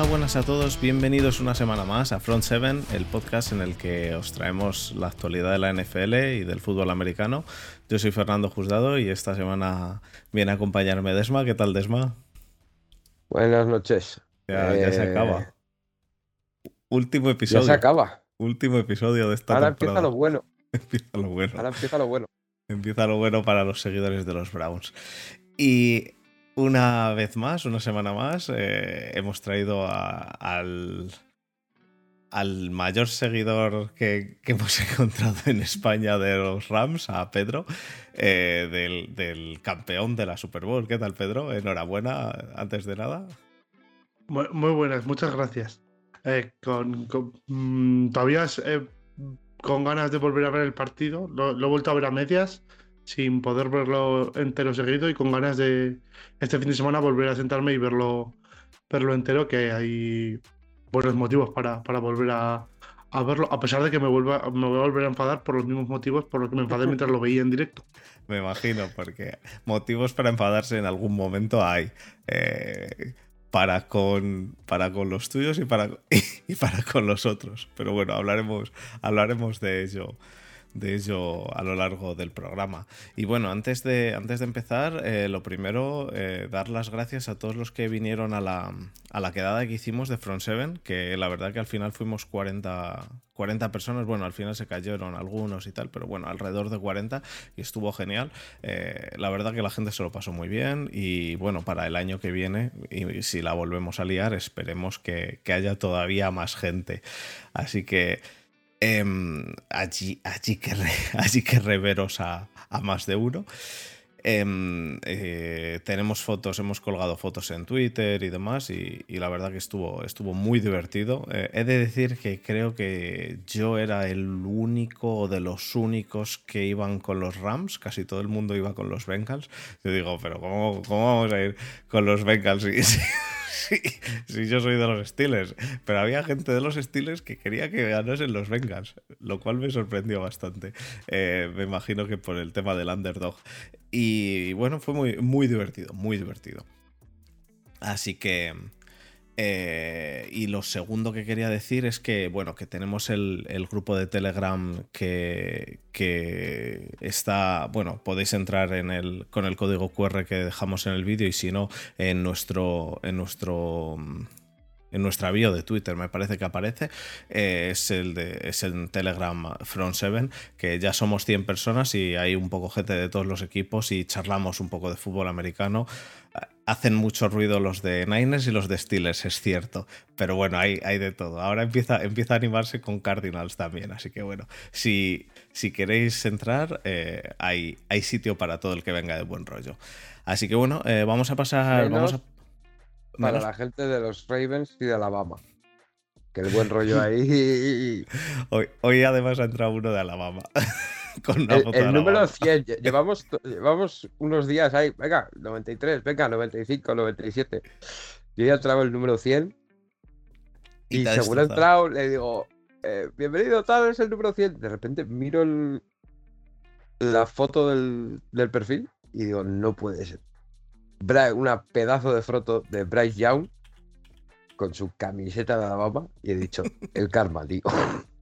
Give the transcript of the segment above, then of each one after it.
Hola, buenas a todos, bienvenidos una semana más a Front 7, el podcast en el que os traemos la actualidad de la NFL y del fútbol americano. Yo soy Fernando Juzgado y esta semana viene a acompañarme Desma. ¿Qué tal, Desma? Buenas noches. Ya, ya se Eh, acaba. Último episodio. Ya se acaba. Último episodio de esta Ahora temporada. empieza lo bueno. Empieza lo bueno. Ahora empieza lo bueno. Empieza lo bueno para los seguidores de los Browns. Y una vez más, una semana más, eh, hemos traído al, al mayor seguidor que, hemos encontrado en España de los Rams, a Pedro, eh, del, campeón de la Super Bowl. ¿Qué tal, Pedro? Enhorabuena, antes de nada. Muy, buenas, muchas gracias. Eh, con, mm, todavía con ganas de volver a ver el partido. Lo he vuelto a ver a medias, sin poder verlo entero seguido y con ganas de este fin de semana volver a sentarme y verlo, verlo entero, que hay buenos motivos para, para volver a, a verlo, a pesar de que me, vuelva, me voy a volver a enfadar por los mismos motivos por los que me enfadé mientras lo veía en directo. Me imagino, porque motivos para enfadarse en algún momento hay. eh, para, con, para con los tuyos y para, y para con los otros. Pero bueno, hablaremos, hablaremos de ello de ello a lo largo del programa. Y bueno, antes de, antes de empezar, eh, lo primero, eh, dar las gracias a todos los que vinieron a la, a la quedada que hicimos de Front 7, que la verdad que al final fuimos 40, 40 personas, bueno, al final se cayeron algunos y tal, pero bueno, alrededor de 40 y estuvo genial. Eh, la verdad que la gente se lo pasó muy bien y bueno, para el año que viene, y si la volvemos a liar, esperemos que, que haya todavía más gente. Así que... Em, allí, allí, que re- allí que reveros a, a más de uno. Em, eh, tenemos fotos, hemos colgado fotos en Twitter y demás, y, y la verdad que estuvo, estuvo muy divertido. Eh, he de decir que creo que yo era el único de los únicos que iban con los Rams, casi todo el mundo iba con los Bengals. Yo digo, pero ¿cómo, cómo vamos a ir con los Bengals si yo soy de los Steelers? Pero había gente de los Steelers que quería que ganasen los Bengals, lo cual me sorprendió bastante. Eh, me imagino que por el tema del underdog. Y bueno, fue muy, muy divertido, muy divertido. Así que... eh, y lo segundo que quería decir es que, bueno, que tenemos el, el grupo de Telegram que, que está, bueno, podéis entrar en el, con el código QR que dejamos en el vídeo y si no, en nuestro, en nuestro, en nuestra bio de Twitter me parece que aparece, eh, es el de es en Telegram Front 7, que ya somos 100 personas y hay un poco gente de todos los equipos y charlamos un poco de fútbol americano. Hacen mucho ruido los de Niners y los de Steelers, es cierto, pero bueno, hay, hay de todo. Ahora empieza, empieza a animarse con Cardinals también, así que bueno, si, si queréis entrar, eh, hay, hay sitio para todo el que venga de buen rollo. Así que bueno, eh, vamos a pasar... Vamos a, Para la gente de los Ravens y de Alabama. Que el buen rollo ahí. Hoy, hoy además ha entrado uno de Alabama. con una El, foto el número Alabama. 100. lle- Llevamos, llevamos unos días ahí. Venga, 93, venga, 95, 97. Yo ya traigo el número 100. Y Y, según he entrado, le digo, eh, bienvenido, tal es el número 100. De repente miro el- la foto del, del perfil y digo, no puede ser. Bra- una pedazo de foto de Bryce Young con su camiseta de Alabama y he dicho, el karma, tío.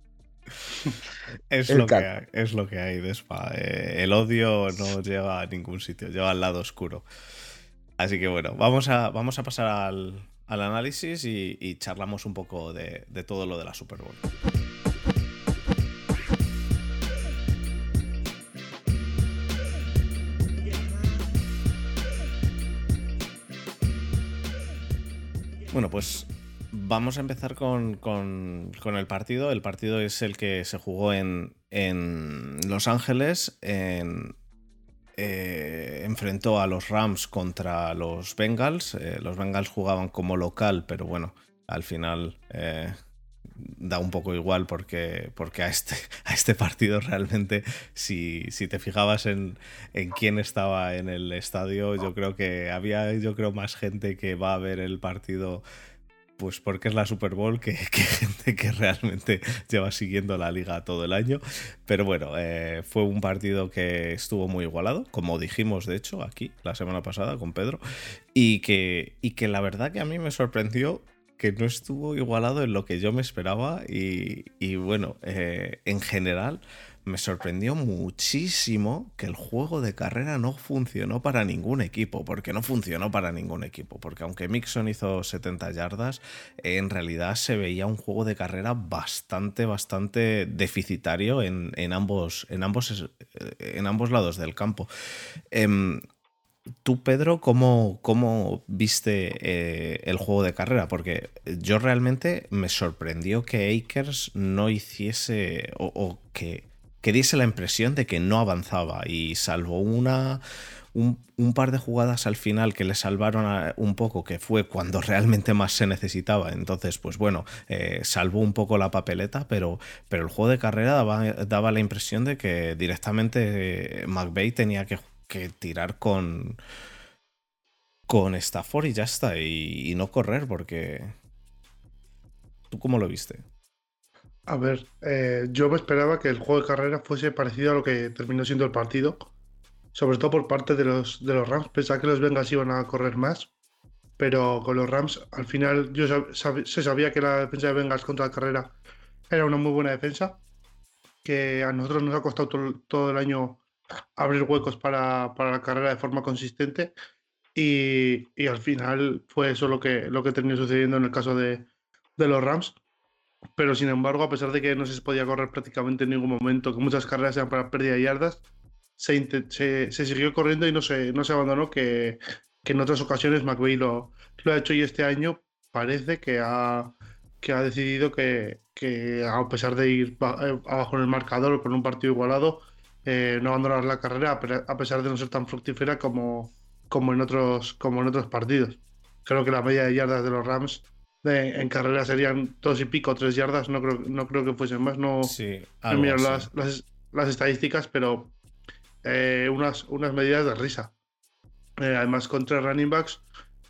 Es lo, que hay, es lo que hay, Despa. Eh, el odio no lleva a ningún sitio, lleva al lado oscuro. Así que bueno, vamos a, vamos a pasar al, al análisis y, y charlamos un poco de, de todo lo de la Super Bowl. Bueno, pues vamos a empezar con, con- el partido. El partido es el que se jugó en, en Los Ángeles. Eh, enfrentó a los Rams contra los Bengals. Eh, los Bengals jugaban como local, pero bueno, al final eh, da un poco igual porque, porque a, este, a este partido realmente, si, si te fijabas en, en quién estaba en el estadio, yo creo que había yo creo más gente que va a ver el partido pues porque es la Super Bowl que, gente que realmente lleva siguiendo la liga todo el año. Pero bueno, eh, fue un partido que estuvo muy igualado, como dijimos de hecho aquí la semana pasada con Pedro, y que, y que la verdad que a mí me sorprendió que no estuvo igualado en lo que yo me esperaba y, bueno, eh, en general me sorprendió muchísimo que el juego de carrera no funcionó para ningún equipo, porque no funcionó para ningún equipo, porque aunque Mixon hizo 70 yardas, en realidad se veía un juego de carrera bastante, bastante deficitario en, ambos, en, ambos, en ambos lados del campo. Em, Tú, Pedro, ¿cómo, cómo viste eh, el juego de carrera? Porque yo realmente me sorprendió que Akers no hiciese o que que diese la impresión de que no avanzaba y salvo una, un, par de jugadas al final que le salvaron un poco, que fue cuando realmente más se necesitaba. Entonces, pues bueno, eh, salvó un poco la papeleta, pero, pero el juego de carrera daba, la impresión de que directamente eh, tenía que, tirar con, con Stafford y ya está, y no correr, porque... ¿Tú cómo lo viste? A ver, eh, yo me esperaba que el juego de carrera fuese parecido a lo que terminó siendo el partido, sobre todo por parte de los, de los Rams. Pensaba que los Bengals iban a correr más, pero con los Rams, al final, yo se sabía que la defensa de Bengals contra la carrera era una muy buena defensa, que a nosotros nos ha costado todo, el año abrir huecos para, la carrera de forma consistente. Y, al final fue eso lo que, lo que terminó sucediendo en el caso de, de los Rams pero sin embargo, a pesar de que no se podía correr prácticamente en ningún momento, que muchas carreras eran para pérdida de yardas, se, se, siguió corriendo y no se, no se abandonó, que, que en otras ocasiones McVeigh lo, lo, ha hecho y este año parece que ha, que ha decidido que, que a pesar de ir eh, abajo en el marcador con un partido igualado, eh, no abandonar la carrera a pesar de no ser tan fructífera como, como, en otros, como en otros partidos. Creo que la media de yardas de los Rams en carrera serían dos y pico, tres yardas, no creo, no creo que fuesen más, no, sí, las, las, estadísticas, pero eh, unas, unas medidas de risa. Eh, además, contra running backs,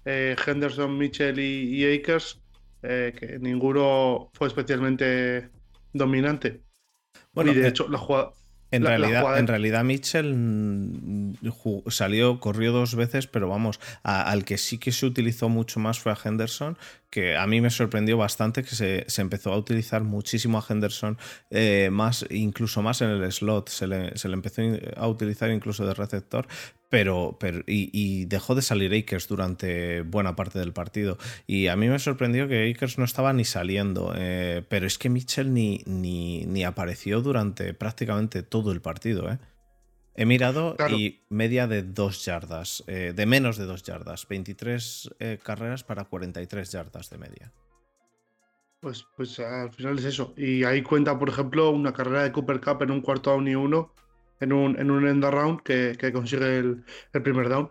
eh, Henderson, Mitchell y, Akers, que ninguno fue especialmente dominante. Bueno, y de hecho, la jugada, en, realidad, en realidad, Mitchell mm, salió, corrió dos veces, pero vamos, al que sí que se utilizó mucho más fue a Henderson, que a mí me sorprendió bastante que se, empezó a utilizar muchísimo a Henderson, eh, más, incluso más en el slot, se le, empezó a utilizar incluso de receptor, pero, pero y, dejó de salir Akers durante buena parte del partido. Y a mí me sorprendió que Akers no estaba ni saliendo, eh, pero es que Mitchell ni, ni, ni, apareció durante prácticamente todo el partido. ¿eh? He mirado y media de dos yardas, eh, de menos de dos yardas, 23 eh, carreras para 43 yardas de media. Pues, pues al final es eso. Y ahí cuenta, por ejemplo, una carrera de Cooper Cup en un cuarto down y uno, en un, en un end around que, consigue el, primer down.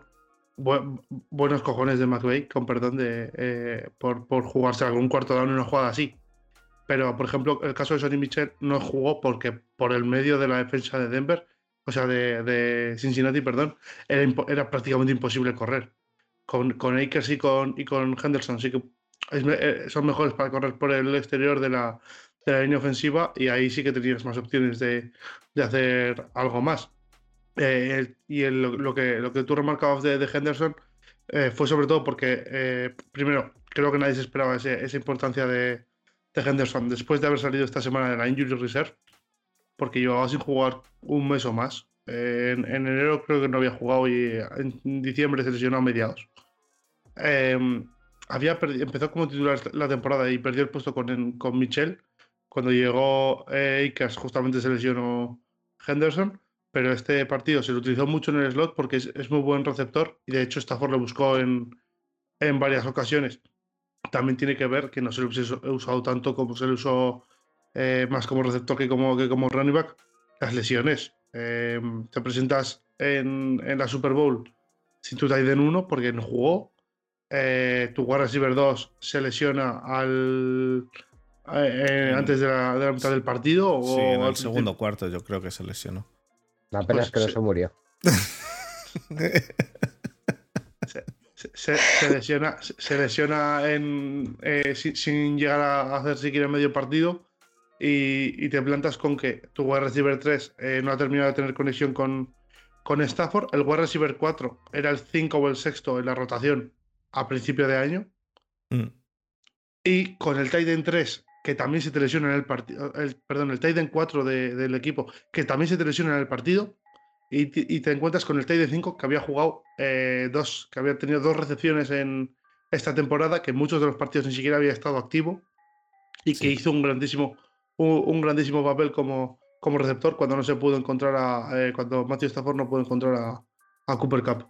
buenos cojones de McVeigh, con perdón, de, eh, por, por jugarse algún cuarto down en una jugada así. Pero, por ejemplo, el caso de Sonny Michel no jugó porque por el medio de la defensa de Denver o sea, de, Cincinnati, perdón, era, prácticamente imposible correr. Con, con Akers y con, y con Henderson sí que eh, son mejores para correr por el exterior de la, línea ofensiva y ahí sí que tenías más opciones de, hacer algo más. Eh, y lo, que, lo que tú remarcabas de, Henderson eh, fue sobre todo porque, primero, creo que nadie se esperaba esa importancia de, de Henderson después de haber salido esta semana de la Injury Reserve porque llevaba sin jugar un mes o más. en, enero creo que no había jugado y en diciembre se lesionó a mediados. Había empezó como titular la temporada y perdió el puesto con, con Michel. Cuando llegó eh, justamente se lesionó Henderson, pero este partido se lo utilizó mucho en el slot porque es, muy buen receptor y de hecho Stafford lo buscó en, en varias ocasiones. También tiene que ver que no se lo ha usado tanto como se le usó eh, más como receptor que como, que como running back, las lesiones. Eh, te presentas en, la Super Bowl sin tu tight end 1 porque no jugó. Eh, tu wide receiver 2 se lesiona al, mm. antes de la, mitad del partido. O sí, en el segundo cuarto yo creo que se lesionó. Apenas pues que no se murió. se, lesiona, se lesiona en, sin, sin, llegar a hacer siquiera medio partido y, te plantas con que tu wide receiver 3 eh, no ha terminado de tener conexión con, con Stafford, el wide receiver 4 era el 5 o el sexto en la rotación a principio de año. Mm. Y con el Titan 3, que también se te lesiona en el partido, perdón, el Titan 4 del equipo, que también se te lesiona en el partido, y, te encuentras con el Titan 5, que había jugado eh, dos, que había tenido dos recepciones en esta temporada, que en muchos de los partidos ni siquiera había estado activo, y que hizo un grandísimo, un, grandísimo papel como, como receptor cuando no se pudo encontrar a, eh, cuando Matthew Stafford no pudo encontrar a, a Cooper Cup.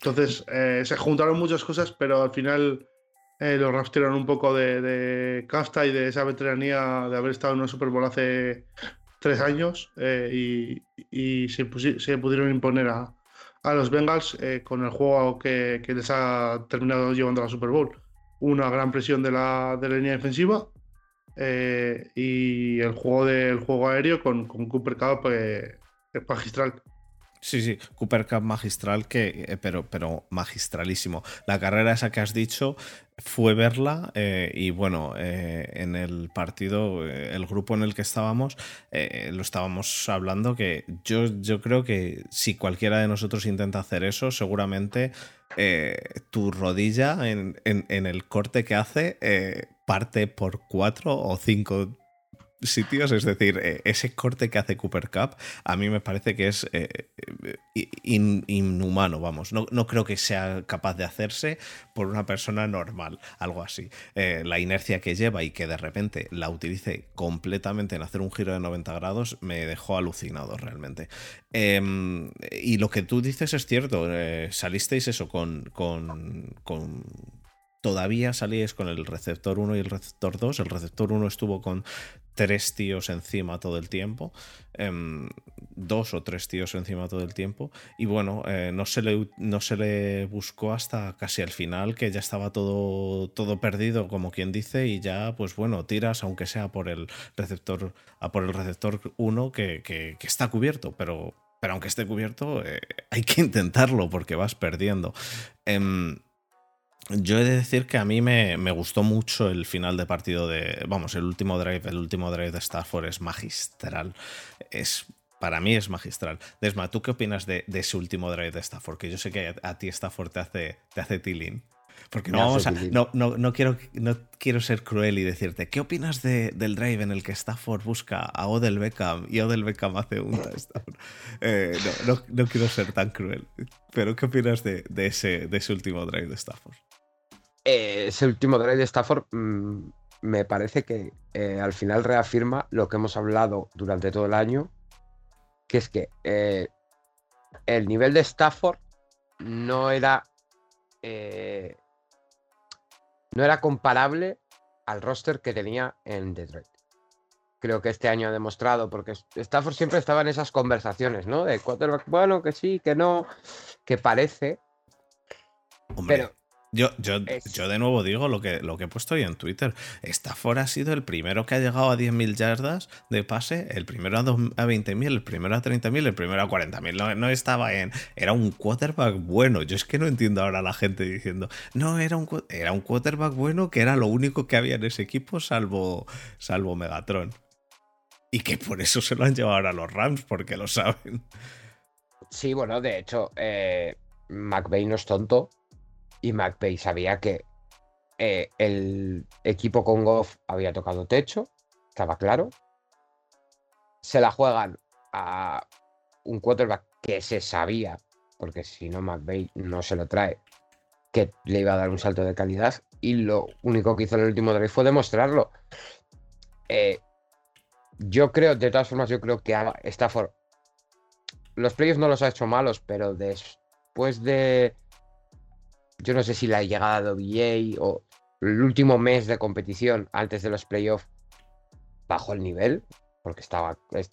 Entonces, eh, se juntaron muchas cosas, pero al final eh, lo rastrearon un poco de, de, casta y de esa veteranía de haber estado en una Super Bowl hace tres años eh, y, se, pudieron imponer a, los Bengals con el juego que, les ha terminado llevando a la Super Bowl. Una gran presión de la, de línea defensiva y el juego del juego aéreo con, con Cooper Cup es magistral. Sí, sí, Cooper Cup magistral, que, eh, pero, pero magistralísimo. La carrera esa que has dicho fue verla eh, y bueno, eh, en el partido, el grupo en el que estábamos, lo estábamos hablando que yo, yo creo que si cualquiera de nosotros intenta hacer eso, seguramente tu rodilla en, en, el corte que hace parte por cuatro o cinco sitios. Es decir, eh, ese corte que hace Cooper Cup a mí me parece que es eh, eh, inhumano, vamos. No, no, creo que sea capaz de hacerse por una persona normal, algo así. la inercia que lleva y que de repente la utilice completamente en hacer un giro de 90 grados me dejó alucinado realmente. Em, y lo que tú dices es cierto, salisteis eso con, con, con todavía salíais con el receptor 1 y el receptor 2. El receptor 1 estuvo con tres tíos encima todo el tiempo, em, dos o tres tíos encima todo el tiempo, y bueno, eh, no, se le, no se le buscó hasta casi al final, que ya estaba todo, todo perdido, como quien dice, y ya, pues bueno, tiras, aunque sea por el receptor, a por el receptor 1 que, está cubierto, pero, pero aunque esté cubierto, eh, hay que intentarlo porque vas perdiendo. Em, yo he de decir que a mí me, gustó mucho el final de partido de. Vamos, el último drive, el último drive de Stafford es magistral. Es. Para mí es magistral. Desma, ¿tú qué opinas de, ese último drive de Stafford? Que yo sé que a, ti Stafford te hace, te hace tilín. Porque no vamos a. No, no, quiero, no quiero ser cruel y decirte, ¿qué opinas del drive en el que Stafford busca a Odell Beckham y Odell Beckham hace un touchdown? Eh, no, quiero ser tan cruel. Pero ¿qué opinas de, ese, de ese último drive de Stafford? Eh, ese último drive de Stafford mm, me parece que eh, al final reafirma lo que hemos hablado durante todo el año, que es que eh, el nivel de Stafford no era no era comparable al roster que tenía en Detroit. Creo que este año ha demostrado, porque Stafford siempre estaba en esas conversaciones, ¿no? De quarterback bueno, que sí, que no, que parece. Pero yo, yo, yo, de nuevo digo lo que, lo que he puesto hoy en Twitter. Stafford ha sido el primero que ha llegado a 10.000 yardas de pase, el primero a, 20.000, el primero a 30.000, el primero a 40.000. No, no estaba en. Era un quarterback bueno. Yo es que no entiendo ahora a la gente diciendo. No, era un, era un quarterback bueno que era lo único que había en ese equipo, salvo, salvo Megatron. Y que por eso se lo han llevado ahora a los Rams, porque lo saben. Sí, bueno, de hecho, eh, McVeigh no es tonto y McVay sabía que eh, el equipo con Goff había tocado techo, estaba claro. Se la juegan a un quarterback que se sabía, porque si no McVay no se lo trae, que le iba a dar un salto de calidad. Y lo único que hizo en el último drive fue demostrarlo. Eh, yo creo, de todas formas, yo creo que Stafford. Los playoffs no los ha hecho malos, pero después de yo no sé si la llegada de OBJ o el último mes de competición antes de los playoffs bajó el nivel, porque estaba. Es,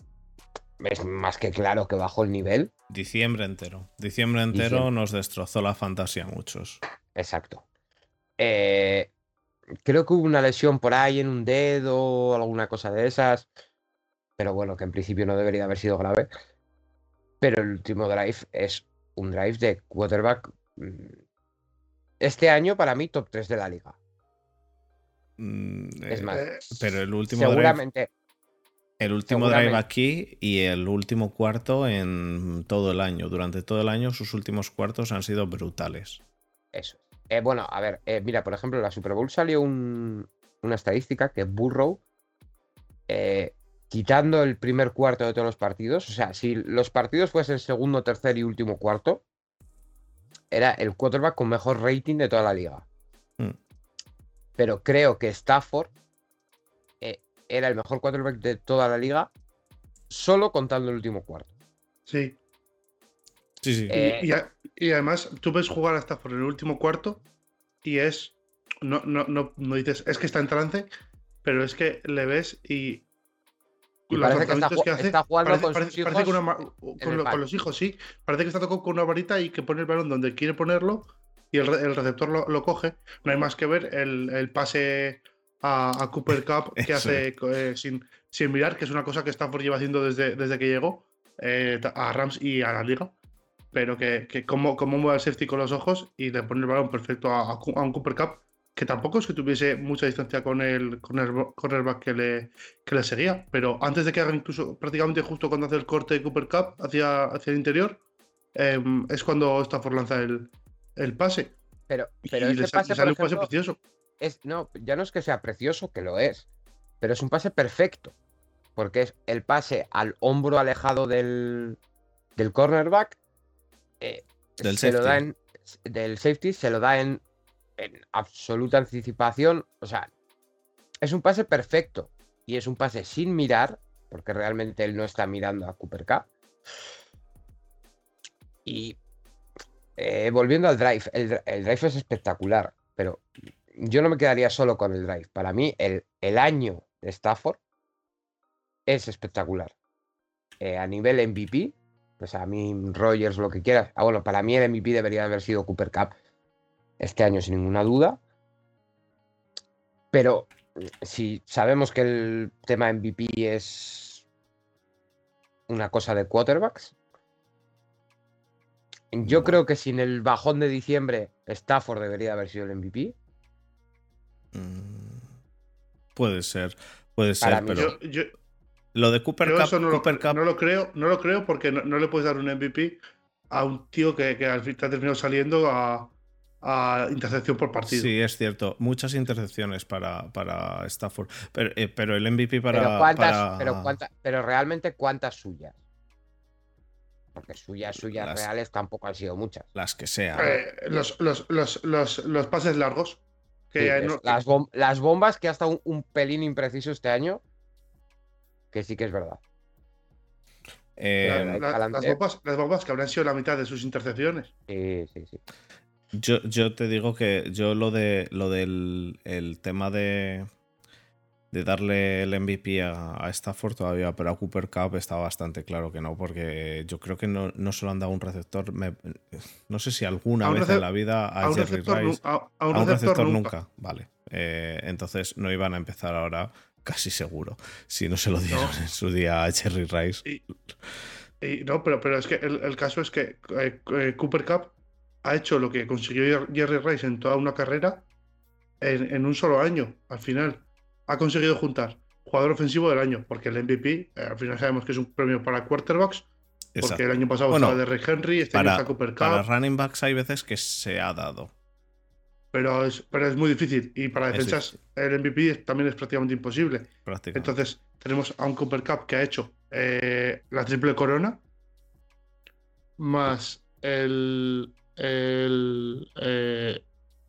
más que claro que bajó el nivel. Diciembre entero. Diciembre entero nos destrozó la fantasía a muchos. Exacto. Eh, creo que hubo una lesión por ahí en un dedo o alguna cosa de esas. Pero bueno, que en principio no debería haber sido grave. Pero el último drive es un drive de quarterback mm, este año, para mí, top 3 de la liga. Mm, es más, eh, pero el último seguramente. el último drive aquí y el último cuarto en todo el año. Durante todo el año, sus últimos cuartos han sido brutales. Eso. Eh, bueno, a ver, eh, mira, por ejemplo, en la Super Bowl salió un, una estadística que Burrow, eh, quitando el primer cuarto de todos los partidos, o sea, si los partidos fuesen segundo, tercer y último cuarto, era el quarterback con mejor rating de toda la liga. Mm. Pero creo que Stafford eh, era el mejor quarterback de toda la liga, solo contando el último cuarto. Sí. Sí, sí. Eh, Y, a- y además, tú ves jugar hasta por el último cuarto y es. No, no, no, no dices, es que está en trance, pero es que le ves y. Y parece que está está jugando parece, con parece- sus parece que hijos una con, el lo- con los hijos, sí. Parece que está tocando con una varita y que pone el balón donde quiere ponerlo y el, re- el receptor lo, lo coge. No hay más que ver el, el pase a, a Cooper Cup que hace eh, sin, sin mirar, que es una cosa que Stanford lleva haciendo desde, desde que llegó eh, a Rams y a la liga. Pero que, que como, como mueve al safety con los ojos y le pone el balón perfecto a, a un Cooper Cup, que tampoco es que tuviese mucha distancia con el, con el bo- cornerback que le, que le seguía. Pero antes de que hagan incluso prácticamente justo cuando hace el corte de Cooper Cup hacia, hacia el interior, em, es cuando Stafford lanza el, el pase. Pero, pero y este le, le sale un pase precioso. es, no, ya no es que sea precioso, que lo es, pero es un pase perfecto. Porque es el pase al hombro alejado del, del cornerback. eh, Del se lo da safety. en, del safety, se lo da en, en absoluta anticipación. O sea, es un pase perfecto. Y es un pase sin mirar, porque realmente él no está mirando a Cooper Cup. Y eh, volviendo al drive, el, dri- el drive es espectacular, pero yo no me quedaría solo con el drive. Para mí, el, el año de Stafford es espectacular. Eh, a nivel MVP, pues a mí Rogers, lo que quieras. Ah, bueno, para mí el MVP debería haber sido Cooper Cup este año, sin ninguna duda. Pero si sabemos que el tema MVP es una cosa de quarterbacks, yo creo que sin el bajón de diciembre, Stafford debería haber sido el MVP. Mm, Puede ser, puede Para ser, mí pero Yo, yo, lo de Cooper yo Cup, eso no lo, Cup- no lo creo, no lo creo porque no, no le puedes dar un MVP a un tío que, que al fin te ha terminado saliendo a, a intercepción por partido. Sí, es cierto. Muchas intercepciones para, para Stafford. Pero, eh, pero el MVP para. pero, cuántas, para- pero, cuánta- pero realmente cuántas suyas. Porque suyas, suyas Las- reales tampoco han sido muchas. Las que sean. Eh, los, los, los, los, los pases largos. Que Sí, es- no- las, bom- las bombas que hasta un, un pelín impreciso este año, que sí que es verdad. Eh, la- la- las, bombas, las bombas que habrán sido la mitad de sus intercepciones. Sí, sí, sí. Yo, yo te digo que yo lo de lo del el tema de, de darle el MVP a, a Stafford todavía, pero a Cooper Cup está bastante claro que no, porque yo creo que no, no solo han dado un receptor, me- no sé si alguna vez en la vida a, A Jerry receptor, Rice. a, un receptor receptor nunca. nunca. Vale. Eh, entonces no iban a empezar ahora, casi seguro, si no se lo dieron No. en su día a Jerry Rice. Y, y no, pero, pero es que el, el caso es que eh, eh, Cooper Cup ha hecho lo que consiguió Jer- Jerry Rice en toda una carrera en, en un solo año. Al final ha conseguido juntar jugador ofensivo del año, porque el MVP, eh, al final sabemos que es un premio para quarterbacks, porque el año pasado Bueno, estaba de Ray Henry, este año Para, está Cooper Cup, para running backs hay veces que se ha dado. pero, es, pero es muy difícil. Y para defensas el MVP también es prácticamente imposible. prácticamente. Entonces, tenemos a un Cooper Cup que ha hecho eh, la triple corona, más el, el, eh,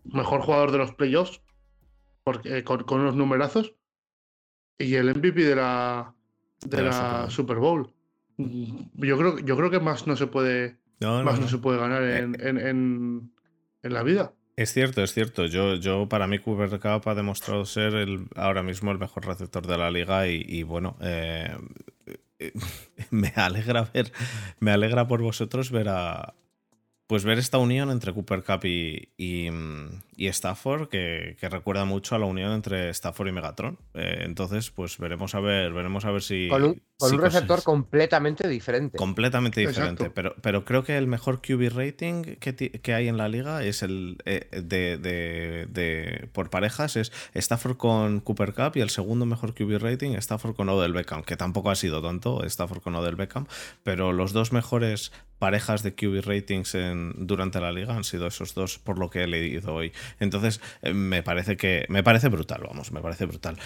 mejor jugador de los playoffs, porque, eh, con, con unos numerazos, y el MVP de la, de De la la Super Bowl. Yo creo, yo creo que más no se puede, No, no, más no no. se puede ganar en, en, en- en la vida. Es cierto, es cierto. Yo, yo para mí Cooper Cup ha demostrado ser el, ahora mismo el mejor receptor de la liga y, y bueno, eh, eh, me alegra ver, me alegra por vosotros ver a, pues ver esta unión entre Cooper Cup y, y, mm, y Stafford que, que recuerda mucho a la unión entre Stafford y Megatron. Eh, entonces, pues veremos a ver, veremos a ver si Con un, con si un receptor cosas- completamente diferente. Completamente diferente, Exacto. pero, pero creo que el mejor QB rating que, que hay en la liga es el eh, de, de- de- por parejas es Stafford con Cooper Cup y el segundo mejor QB rating Stafford con Odell Beckham, que tampoco ha sido tanto Stafford con Odell Beckham, pero los dos mejores parejas de QB ratings en, durante la liga han sido esos dos por lo que he leído hoy. Entonces, eh, me parece que. Me parece brutal, vamos, me parece brutal.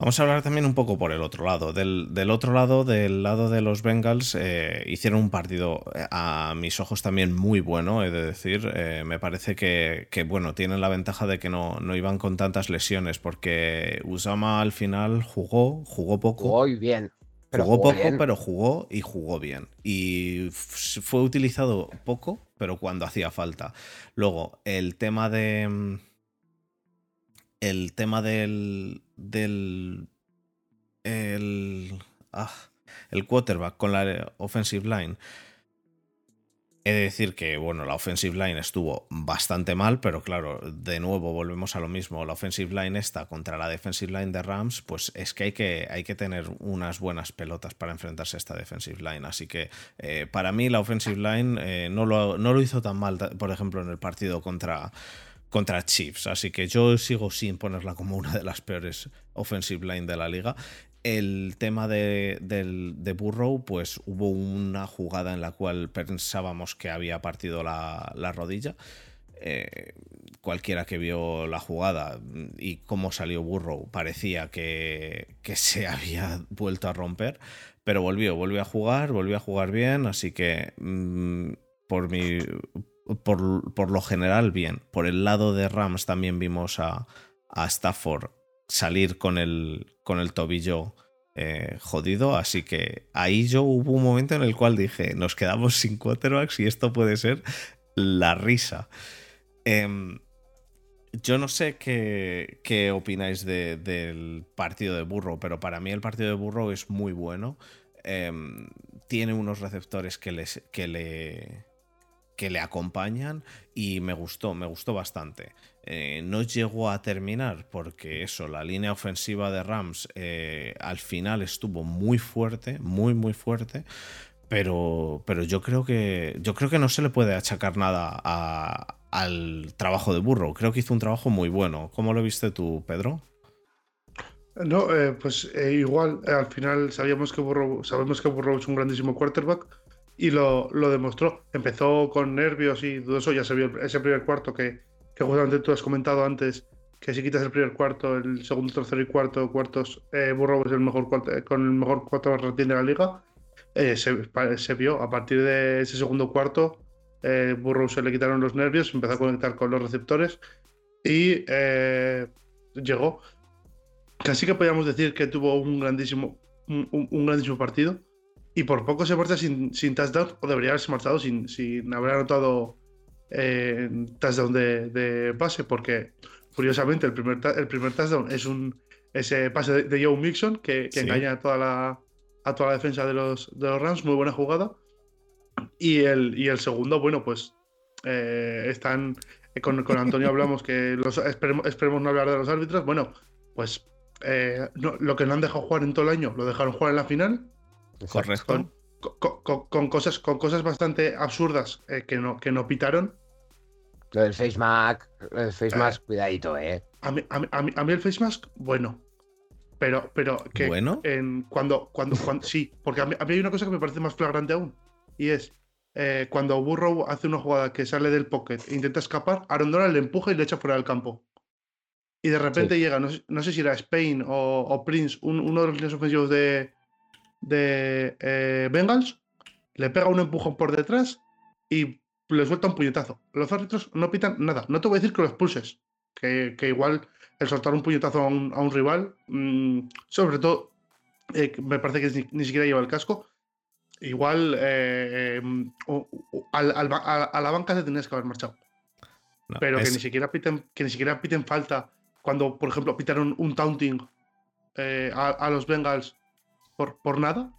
Vamos a hablar también un poco por el otro lado. Del, otro lado, del lado de los Bengals, eh, hicieron un partido eh, a mis ojos también muy bueno, he de decir. Eh, me parece que, bueno, tienen la ventaja de que no, no, iban con tantas lesiones, porque Usama al final jugó, jugó poco. Jugó bien. Jugó, poco, pero jugó y jugó bien. Y fue utilizado poco, pero cuando hacía falta. Luego, el tema de mm, el tema del. del. el. Ah, el quarterback con la offensive line. He de decir que, bueno, la offensive line estuvo bastante mal, pero claro, de nuevo volvemos a lo mismo. La offensive line esta contra la defensive line de Rams, pues es que hay que, hay que tener unas buenas pelotas para enfrentarse a esta defensive line. Así que eh, para mí la offensive line eh, no, lo, no lo hizo tan mal, por ejemplo, en el partido contra, contra Chiefs. Así que yo sigo sin ponerla como una de las peores offensive line de la liga. El tema de, Burrow, pues hubo una jugada en la cual pensábamos que había partido la, rodilla. Eh, cualquiera que vio la jugada y cómo salió Burrow parecía que, que, se había vuelto a romper, pero volvió, volvió a jugar, volvió a jugar bien, así que mm, por mi, por, lo general bien. Por el lado de Rams también vimos a, Stafford salir con el, con el tobillo eh, jodido, así que ahí yo hubo un momento en el cual dije, nos quedamos sin quarterbacks y esto puede ser la risa. Em, yo no sé qué, qué opináis del partido de Burro, pero para mí el partido de Burro es muy bueno. Em, tiene unos receptores que, les, que le que le acompañan y me gustó, me gustó bastante. Eh, no llegó a terminar porque eso, la línea ofensiva de Rams eh, al final estuvo muy fuerte, muy muy fuerte, pero, pero yo creo que yo creo que no se le puede achacar nada al trabajo de Burro. Creo que hizo un trabajo muy bueno. ¿Cómo lo viste tú, Pedro? No, eh, pues igual, al final sabíamos que Burrow, sabemos que Burrow es un grandísimo quarterback y lo, demostró. Empezó con nervios y todo eso, ya se vio ese primer cuarto que, que justamente tú has comentado antes, que si quitas el primer cuarto, el segundo, tercero y cuarto cuartos, eh, Burrow es el mejor eh, con el mejor cuarto de la liga. Eh, se, vio a partir de ese segundo cuarto, eh, Burrow se le quitaron los nervios, empezó a conectar con los receptores y llegó. Casi que podríamos decir que tuvo un grandísimo, un grandísimo partido y por poco se marcha sin, sin touchdown, o debería haberse marchado sin, sin haber anotado eh, touchdown de, de, pase, porque curiosamente el primer, el primer touchdown es un ese pase de, Joe Mixon que, engaña a toda, la, a toda la defensa de los, de los Rams, muy buena jugada. Y el, y el segundo, bueno, pues eh, están con, con, Antonio hablamos que los, esperemos, esperemos, no hablar de los árbitros. Bueno, pues eh, lo que no han dejado jugar en todo el año, lo dejaron jugar en la final Correcto. Con, cosas, con cosas bastante absurdas eh, que, no, que no pitaron. Lo del face mask, lo del face mask, cuidadito, eh. A mí, el face mask, bueno. Pero, pero que bueno. En, cuando, cuando, cuando, sí, porque a mí, hay una cosa que me parece más flagrante aún. Y es eh, cuando Burrow hace una jugada que sale del pocket e intenta escapar, Aaron Donald le empuja y le echa fuera del campo. Y de repente llega, no sé, si era Spain o, Prince, uno de los líneas ofensivos de, de eh, Bengals, le pega un empujón por detrás y le suelta un puñetazo. Los árbitros no pitan nada. No te voy a decir que lo expulses, que, igual el soltar un puñetazo a un, rival, mm, sobre todo, eh, me parece que ni, siquiera lleva el casco, igual eh, a, la banca se tenías que haber marchado. Pero que, ni siquiera piten, que ni siquiera piten falta cuando, por ejemplo, pitaron un taunting a, los Bengals por, nada.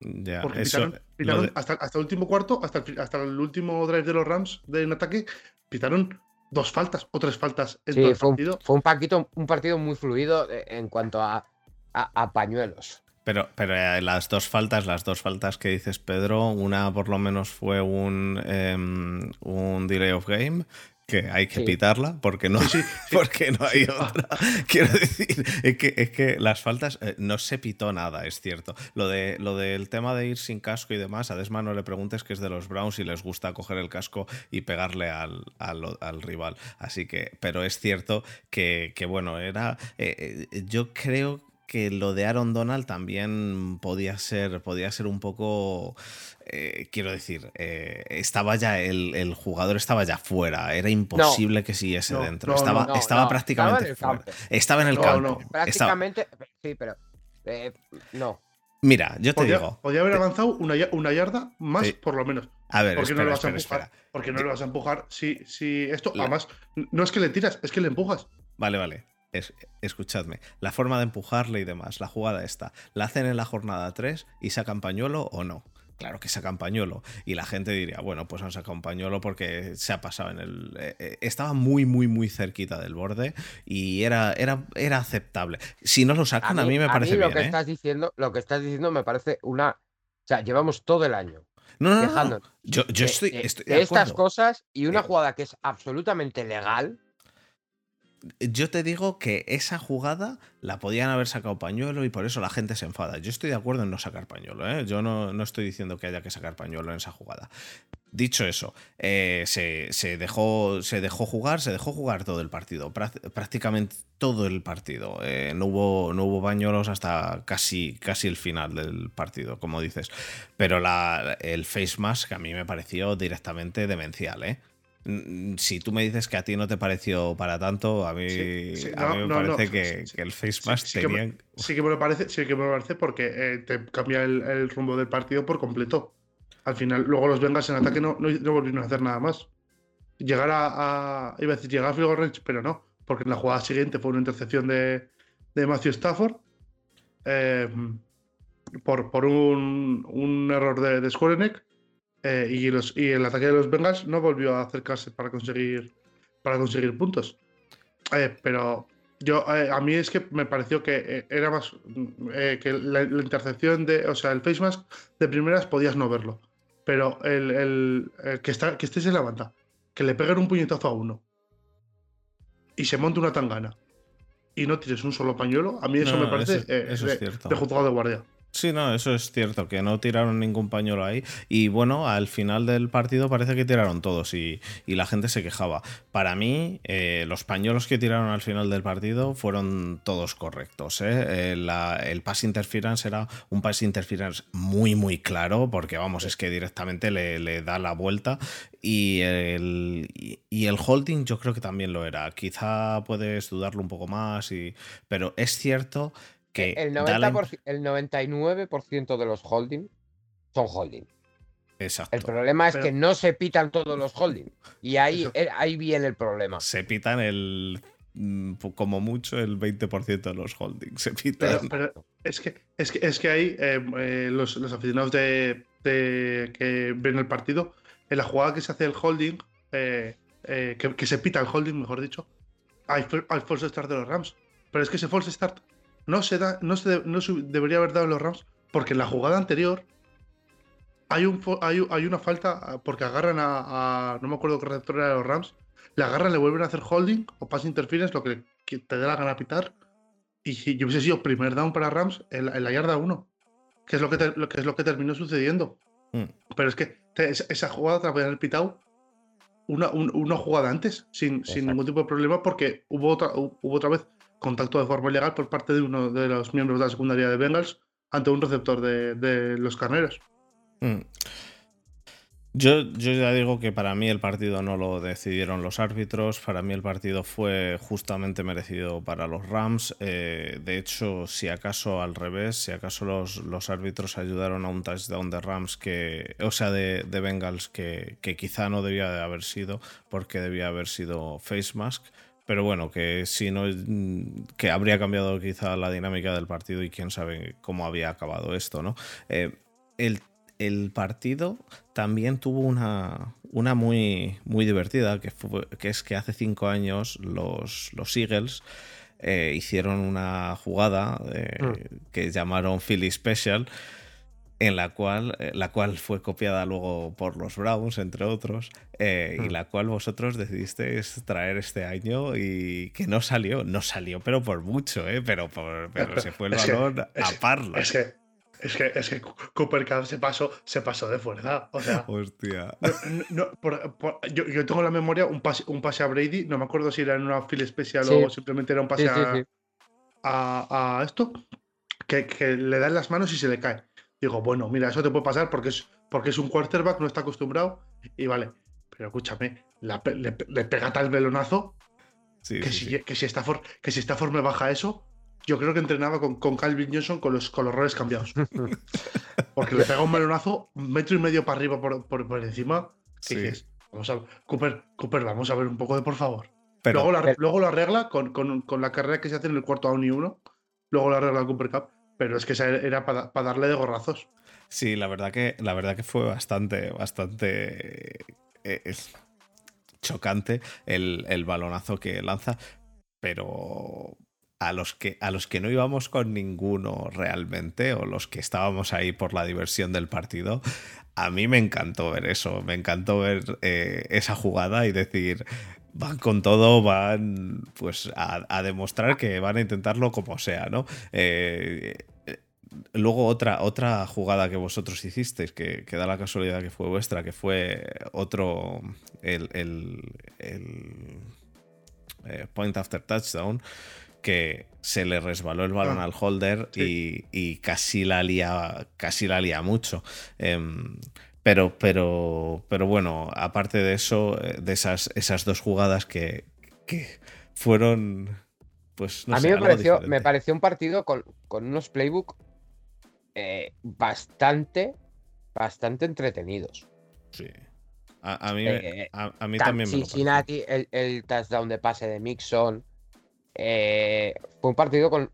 Ya, porque pitaron, hasta, hasta, el último cuarto, hasta el, hasta el último drive de los Rams de un ataque, pitaron dos faltas o tres faltas en todo el fue partido. Un, fue un, partido, un partido muy fluido eh, en cuanto a, a, pañuelos. Pero, pero eh, las dos faltas, las dos faltas que dices, Pedro, una por lo menos fue un, em, un delay of game que hay que Sí. pitarla porque no, Sí, sí, sí. porque no hay otra. Quiero decir, es que, es que las faltas eh, no se pitó nada, es cierto. Lo, de, lo del tema de ir sin casco y demás, a Desma no le preguntes que es de los Browns y les gusta coger el casco y pegarle al, al- al rival. Así que, pero es cierto que, que, bueno, era. eh, eh, yo creo que lo de Aaron Donald también podía ser, podía ser un poco, eh, quiero decir, eh, estaba ya el, el jugador estaba ya fuera, era imposible que siguiese No, dentro, no, estaba, no, estaba no, prácticamente estaba en el fuera. campo. Estaba en el No, campo. no. Estaba- Prácticamente. Sí, pero. eh, no. Mira, yo te Podía, digo, podía haber avanzado una, una yarda más, Sí. por lo menos. a ver, ¿Por qué espera, no lo vas a empujar? espera. Porque no le vas a empujar si, si esto. La- Además, no es que le tiras, es que le empujas. Vale, vale. Es- escuchadme. La forma de empujarle y demás, la jugada está. ¿La hacen en la jornada 3 y sacan pañuelo o no? Claro que sacan pañuelo. Y la gente diría, bueno, pues han sacado un pañuelo porque se ha pasado en el. eh, eh, estaba muy, muy, muy cerquita del borde y era, era, era aceptable. Si no lo sacan, a mí, me parece lo bien. que ¿eh? estás diciendo, lo que estás diciendo me parece una. O sea, llevamos todo el año No, no, no, Yo, yo de- estoy, de, estoy de de estas cosas y una jugada que es absolutamente legal. Yo te digo que esa jugada la podían haber sacado pañuelo y por eso la gente se enfada. Yo estoy de acuerdo en no sacar pañuelo, ¿eh? Yo no, no estoy diciendo que haya que sacar pañuelo en esa jugada. Dicho eso, eh, se, se dejó, se dejó jugar, se dejó jugar todo el partido, prá- prácticamente todo el partido. Eh, no, hubo, no hubo pañuelos hasta casi, casi el final del partido, como dices. Pero el face mask a mí me pareció directamente demencial, ¿eh? Mm, Si tú me dices que a ti no te pareció para tanto, a mí, Sí, sí, a no, mí me no, parece que, sí, que el face mask sí que. Sí que me lo parece, sí que me lo parece porque eh, te cambia el, el rumbo del partido por completo. Al final, luego los Bengals en ataque no, volvieron a hacer nada más. Llegar a, a- iba a decir llegar a field range, pero no, porque en la jugada siguiente fue una intercepción de, de Matthew Stafford eh, por, por un, un error de, de Skorenek, eh, y, los, y el ataque de los Bengals no volvió a acercarse para conseguir, para conseguir puntos. Eh, pero yo, eh, a mí es que me pareció que eh, era más mm, eh, que la, la intercepción de, o sea, el face mask de primeras podías no verlo, pero el, el- el que está, que estés en la banda, que le peguen un puñetazo a uno y se monte una tangana y no tires un solo pañuelo, a mí eso No, me parece eso- eso de, es de juzgado de guardia. Sí, no, eso es cierto, que no tiraron ningún pañuelo ahí. Y bueno, al final del partido parece que tiraron todos y, y la gente se quejaba. Para mí, eh, los pañuelos que tiraron al final del partido fueron todos correctos. ¿eh? Eh, el pass interference era un pass interference muy, muy claro, porque vamos, es que directamente le, le da la vuelta. Y el, el holding yo creo que también lo era. Quizá puedes dudarlo un poco más, y, pero es cierto. El, da la 90%, el 99% de los holding son holding. Exacto. El problema es Pero- que no se pitan todos los holding. Y ahí, Eso. eh, ahí viene el problema. se pitan el mm, como mucho el 20% de los holdings se Pero, pitan pero es que es que es que ahí eh, eh, los, los aficionados de, de- que ven el partido, en la jugada que se hace el holding, eh, eh, que, que se pita el holding, mejor dicho, hay, hay false start de los Rams. Pero es que ese false start no se da, no se, de- no se debería haber dado en los Rams, porque en la jugada anterior hay un hay, hay una falta ah, porque agarran a, a- no me acuerdo qué receptor era de los Rams, le agarran, le vuelven a hacer holding o pass interference, lo que, que te dé la gana pitar. Y yo hubiese sido primer down para Rams en la, en la yarda 1, que es lo que, te- lo que es lo que terminó sucediendo. Mm. Pero es que te- esa, jugada te la podían haber pitado una, un- una jugada antes, sin, sin ningún tipo de problema, porque hubo otra, hu- hubo otra vez contacto de forma ilegal por parte de uno de los miembros de la secundaria de Bengals ante un receptor de, los carneros. Mm. Yo, yo ya digo que para mí el partido no lo decidieron los árbitros, para mí el partido fue justamente merecido para los Rams. eh, de hecho, si acaso al revés, si acaso los, los árbitros ayudaron a un touchdown de Rams que, o sea, de, de Bengals que, que quizá no debía de haber sido, porque debía haber sido face mask. Pero bueno, que si no, mm, que habría cambiado quizá la dinámica del partido y quién sabe cómo había acabado esto, ¿no? Eh, el, el partido también tuvo una, una muy, muy divertida, que, fue- que es que hace cinco años los, los Eagles eh, hicieron una jugada eh, que llamaron Philly Special. En la cual, eh, la cual fue copiada luego por los Browns, entre otros, eh, y Hmm. la cual vosotros decidisteis traer este año y que no salió, no salió, pero por mucho, ¿eh? pero, por- pero se fue el Es que- balón a parla. Es que, es que, es que Cooper Cup se pasó, se pasó de fuerza. O sea, Hostia. no- no- no, por- por- yo, yo tengo en la memoria un pase, un pase a Brady, no me acuerdo si era en una fila especial Sí. o simplemente era un pase Sí, sí, a, sí. a- a esto, que, que le dan las manos y se le cae. Digo, bueno, mira, eso te puede pasar porque es, porque es un quarterback, no está acostumbrado y vale. Pero escúchame, la le, le pega tal velonazo Sí, que, sí, si, sí. que, si Stafford, que si Stafford me baja eso, yo creo que entrenaba con, con Calvin Johnson con los, con los roles cambiados. Porque le pega un melonazo un metro y medio para arriba por, por, por encima. Sí. dices, vamos a Cooper, Cooper, vamos a ver un poco de por favor. Pero, luego, la- pero- luego lo arregla con, con- con la carrera que se hace en el cuarto a 1 y 1. Luego lo arregla el Cooper Cup. Pero es que era para darle de gorrazos. Sí, la verdad que, la verdad que fue bastante, bastante eh, chocante el, el balonazo que lanza, pero a los, que, a los que no íbamos con ninguno realmente, o los que estábamos ahí por la diversión del partido, a mí me encantó ver eso, me encantó ver eh, esa jugada y decir, van con todo, van pues a, a demostrar que van a intentarlo como sea, ¿no? Eh, eh, Luego otra, otra jugada que vosotros hicisteis, que, que da la casualidad que fue vuestra, que fue otro, el, el- el, eh, point after touchdown, que se le resbaló el balón Ah, al holder y, y casi la lía, casi la lía mucho. Em, pero, pero, pero bueno, aparte de eso, eh, de esas, esas dos jugadas que, que fueron, pues no a sé, mí me pareció, me pareció un partido con, con unos playbook eh, bastante, bastante entretenidos. Sí. A, a mí, Eh, a, a mí Tam- también me lo. Cincinnati, el, el touchdown de pase de Mixon. eh, fue un partido con.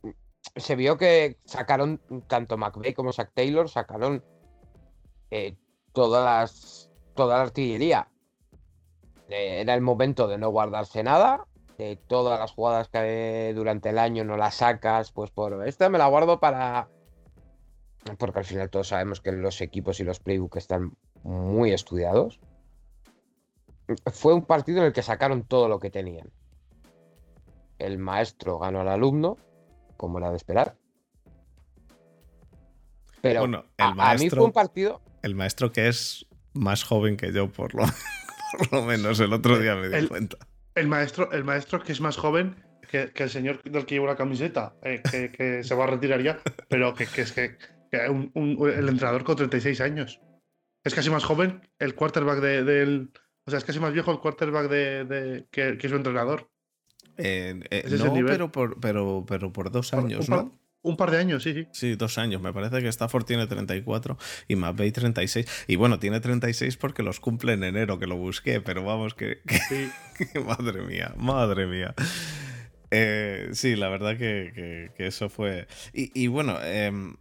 Se vio que sacaron tanto McVeigh como Zach Taylor, sacaron eh, todas las, toda la artillería. Eh, era el momento de no guardarse nada. De todas las jugadas que durante el año no las sacas, pues por esta me la guardo para. Porque al final todos sabemos que los equipos y los playbook están muy estudiados fue un partido en el que sacaron todo lo que tenían. El maestro ganó al alumno, como era de esperar. Pero Bueno, a- mí fue un partido. El maestro que es más joven que yo, por lo, por lo menos. El otro día me di El- cuenta. El maestro, el maestro que es más joven que, que el señor del que lleva la camiseta, eh, que, que se va a retirar ya, pero que, que es que, un- un- el entrenador con 36 años. Es casi más joven el quarterback de- del. O sea, es casi más viejo el quarterback de, de- que, que su entrenador. Eh, eh, es no, pero por, pero, pero por dos años, ¿no? Un par de años, sí, sí. Sí, dos años. Me parece que Stafford tiene 34 y McVay 36. Y bueno, tiene 36 porque los cumple en enero, que lo busqué, pero vamos, que, que- sí. madre mía, madre mía. Eh, sí, la verdad que, que- que eso fue. Y, y bueno, em,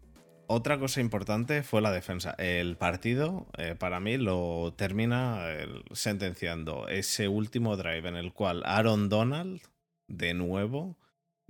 otra cosa importante fue la defensa. El partido, eh, para mí, lo termina el- sentenciando ese último drive en el cual Aaron Donald, de nuevo,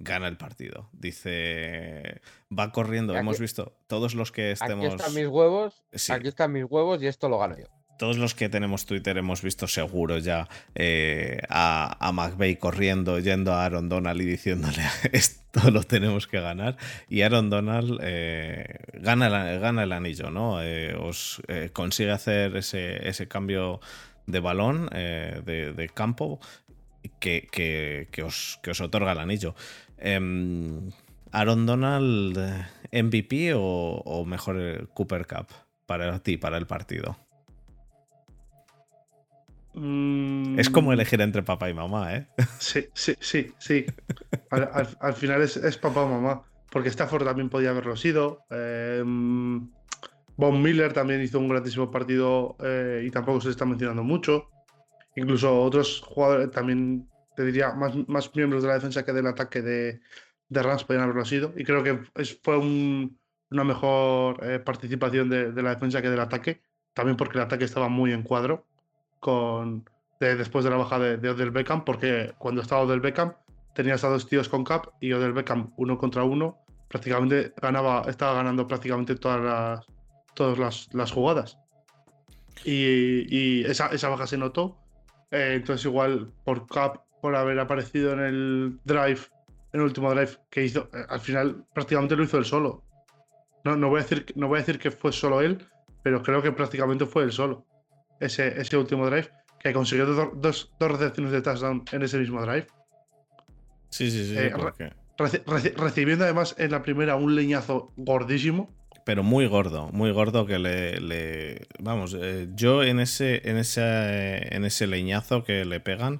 gana el partido. Dice, va corriendo. Aquí- Hemos visto todos los que Aquí estemos. están mis huevos, Sí. aquí están mis huevos y esto lo gano yo. Todos los que tenemos Twitter hemos visto seguro ya eh, a, a McVeigh corriendo, yendo a Aaron Donald y diciéndole esto lo tenemos que ganar. Y Aaron Donald eh, gana, el, gana el anillo, ¿no? Eh, os consigue hacer ese, ese cambio de balón, de, de campo, que, que- que os, que os otorga el anillo. Em, Aaron Donald, eh, MVP o, o mejor el Cooper Cup para ti, para el partido. Mm, Es como elegir entre papá y mamá, ¿eh? Sí, sí, sí, sí. Al, al- al final es, es papá o mamá. Porque Stafford también podía haberlo sido. eh, Von Miller también hizo un grandísimo partido eh, y tampoco se está mencionando mucho. Incluso otros jugadores, también te diría, más, más miembros de la defensa que del ataque de, de Rams podían haberlo sido. Y creo que es- fue un- una mejor eh, participación de, de la defensa que del ataque. También porque el ataque estaba muy en cuadro con, de- después de la baja de, de Beckham, porque cuando estaba Odell Beckham tenías a dos tíos con cap y Odell Beckham uno contra uno prácticamente ganaba, estaba ganando prácticamente todas las, todas las, las jugadas. Y, y esa, esa, baja se notó. Eh, entonces, igual por Cap, por haber aparecido en el drive, en el último drive que hizo, eh, al final prácticamente lo hizo él solo. No, no, voy a decir, no voy a decir que fue solo él, pero creo que prácticamente fue él solo. Ese, ese último drive, que consiguió dos, dos, dos recepciones de touchdown en ese mismo drive. Sí, sí, sí. Eh, reci- recibiendo además en la primera un leñazo gordísimo. pero muy gordo, muy gordo que le, le- vamos, eh, yo en ese, en ese, en ese leñazo que le pegan,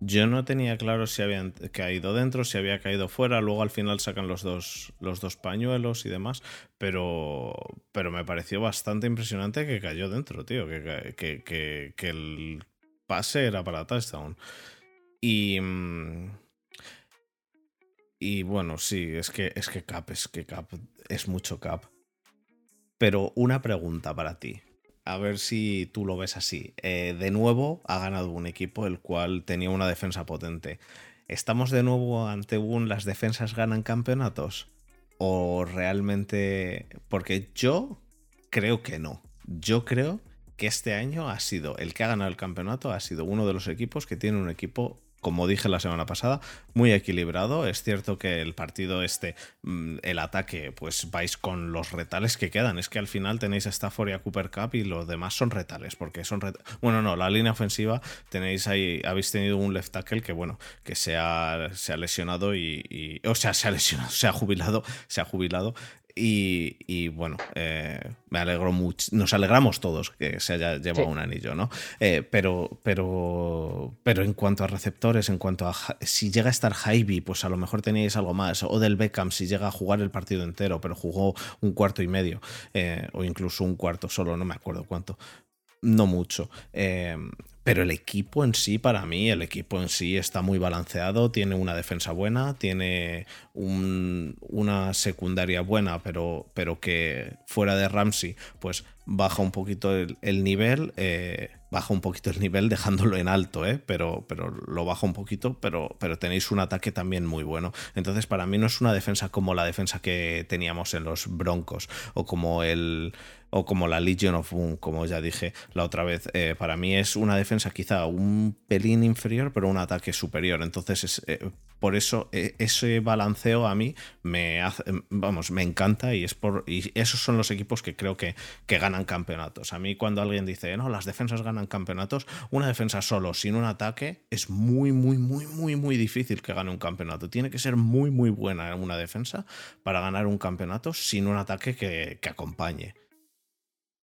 yo no tenía claro si habían caído dentro, si había caído fuera, luego al final sacan los dos, los dos pañuelos y demás, pero, pero me pareció bastante impresionante que cayó dentro, tío, que, que, que el pase era para touchdown. Y... mm, y bueno, sí, es que, es que Cap, es que Cap, es mucho Cap. Pero una pregunta para ti. A ver si tú lo ves así. Eh, de nuevo ha ganado un equipo el cual tenía una defensa potente. ¿Estamos de nuevo ante un las defensas ganan campeonatos? ¿O realmente.? Porque yo creo que no. Yo creo que este año ha sido el que ha ganado el campeonato, ha sido uno de los equipos que tiene un equipo, como dije la semana pasada, muy equilibrado. Es cierto que el partido este, mm, el ataque, pues vais con los retales que quedan. Es que al final tenéis a Stafford y a Cooper Cup y los demás son retales, porque son ret- Bueno, no, la línea ofensiva tenéis ahí, habéis tenido un left tackle que, bueno, que se ha, se ha lesionado y, y- O sea, se ha lesionado, se ha jubilado, se ha jubilado. Y, y, bueno, eh, me alegro mucho. Nos alegramos todos que se haya llevado Sí. un anillo, ¿no? Eh, pero, pero, pero en cuanto a receptores, en cuanto a si llega a estar Javi, pues a lo mejor teníais algo más. O del Beckham, si llega a jugar el partido entero, pero jugó un cuarto y medio, eh, o incluso un cuarto solo, no me acuerdo cuánto. No mucho. Eh, pero el equipo en sí, para mí, el equipo en sí está muy balanceado, tiene una defensa buena, tiene un- una secundaria buena, pero, pero que fuera de Ramsey, pues baja un poquito el, el nivel, eh, baja un poquito el nivel dejándolo en alto, ¿eh? pero, pero lo baja un poquito, pero, pero tenéis un ataque también muy bueno. Entonces, para mí no es una defensa como la defensa que teníamos en los Broncos o como el o como la Legion of Boom, como ya dije la otra vez. Eh, para mí es una defensa quizá un pelín inferior, pero un ataque superior. Entonces, es, eh, por eso eh, ese balanceo a mí me hace, vamos, me encanta y es por y esos son los equipos que creo que, que ganan campeonatos. A mí cuando alguien dice, no, las defensas ganan campeonatos, una defensa solo sin un ataque es muy, muy, muy, muy, muy difícil que gane un campeonato. Tiene que ser muy, muy buena una defensa para ganar un campeonato sin un ataque que, que acompañe.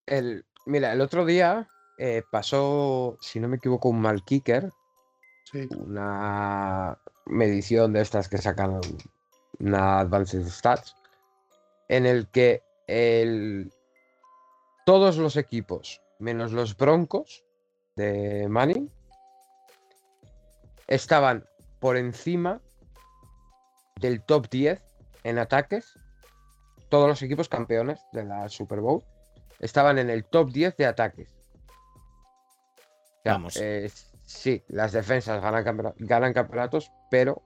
El, mira, el otro día eh, pasó, si no me equivoco, un mal kicker, Sí. una medición de estas que sacan una Advanced Stats, en el que el, todos los equipos, menos los Broncos de Manning, estaban por encima del top 10 en ataques. Todos los equipos campeones de la Super Bowl estaban en el top 10 de ataques. O sea, Vamos. eh, sí, las defensas ganan campeonatos, pero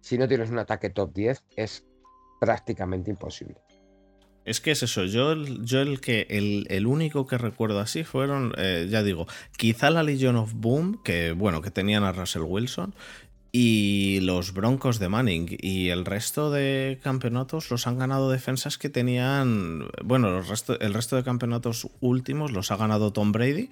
si no tienes un ataque top 10 es prácticamente imposible. Es que es eso, yo, el- yo el que el, el único que recuerdo así fueron, eh, ya digo, quizá la Legion of Boom, que bueno, que tenían a Russell Wilson, y los Broncos de Manning. Y el resto de campeonatos los han ganado defensas que tenían. Bueno, resto, el resto de campeonatos últimos los ha ganado Tom Brady,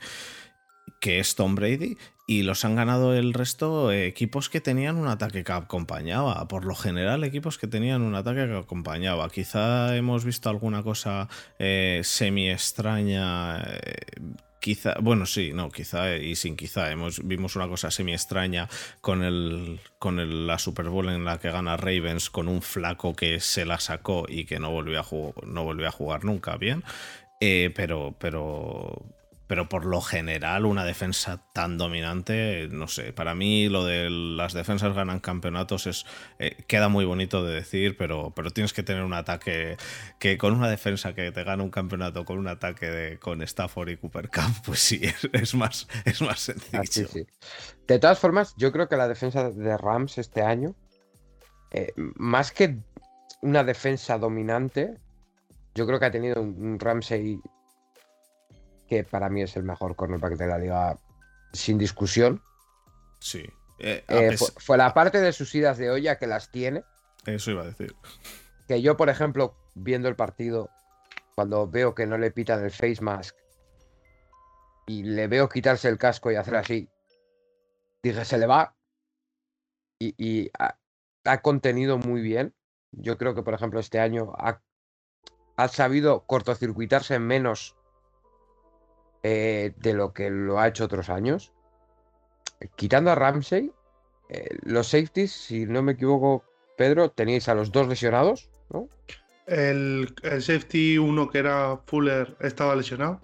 que es Tom Brady, y los han ganado el resto equipos que tenían un ataque que acompañaba. Por lo general, equipos que tenían un ataque que acompañaba. Quizá hemos visto alguna cosa eh, semi extraña. eh, Quizá, bueno, sí, no, quizá y sin quizá. Hemos, vimos una cosa semi extraña con, el, con el- la Super Bowl en la que gana Ravens con un flaco que se la sacó y que no volvió a, jugar, no volvió a jugar nunca bien. Eh, pero, pero, pero por lo general, una defensa tan dominante, no sé, para mí lo de las defensas ganan campeonatos es eh, queda muy bonito de decir, pero, pero tienes que tener un ataque que con una defensa que te gana un campeonato con un ataque de- con Stafford y Cooper Cup, pues sí, es, es más, es más sencillo. Así sí. De todas formas, yo creo que la defensa de Rams este año, eh, más que una defensa dominante, yo creo que ha tenido un, un Ramsey que para mí es el mejor cornerback de la liga sin discusión. Sí. Eh, Eh, fue, fue la parte de sus idas de olla que las tiene. Eso iba a decir. Que yo, por ejemplo, viendo el partido, cuando veo que no le pitan el face mask y le veo quitarse el casco y hacer así, dije, se le va. Y, y ha, ha contenido muy bien. Yo creo que, por ejemplo, este año ha, ha sabido cortocircuitarse menos eh, de lo que lo ha hecho otros años. Quitando a Ramsey, eh, los safeties, si no me equivoco, Pedro, teníais a los dos lesionados, ¿no? El, el safety 1 que era Fuller estaba lesionado.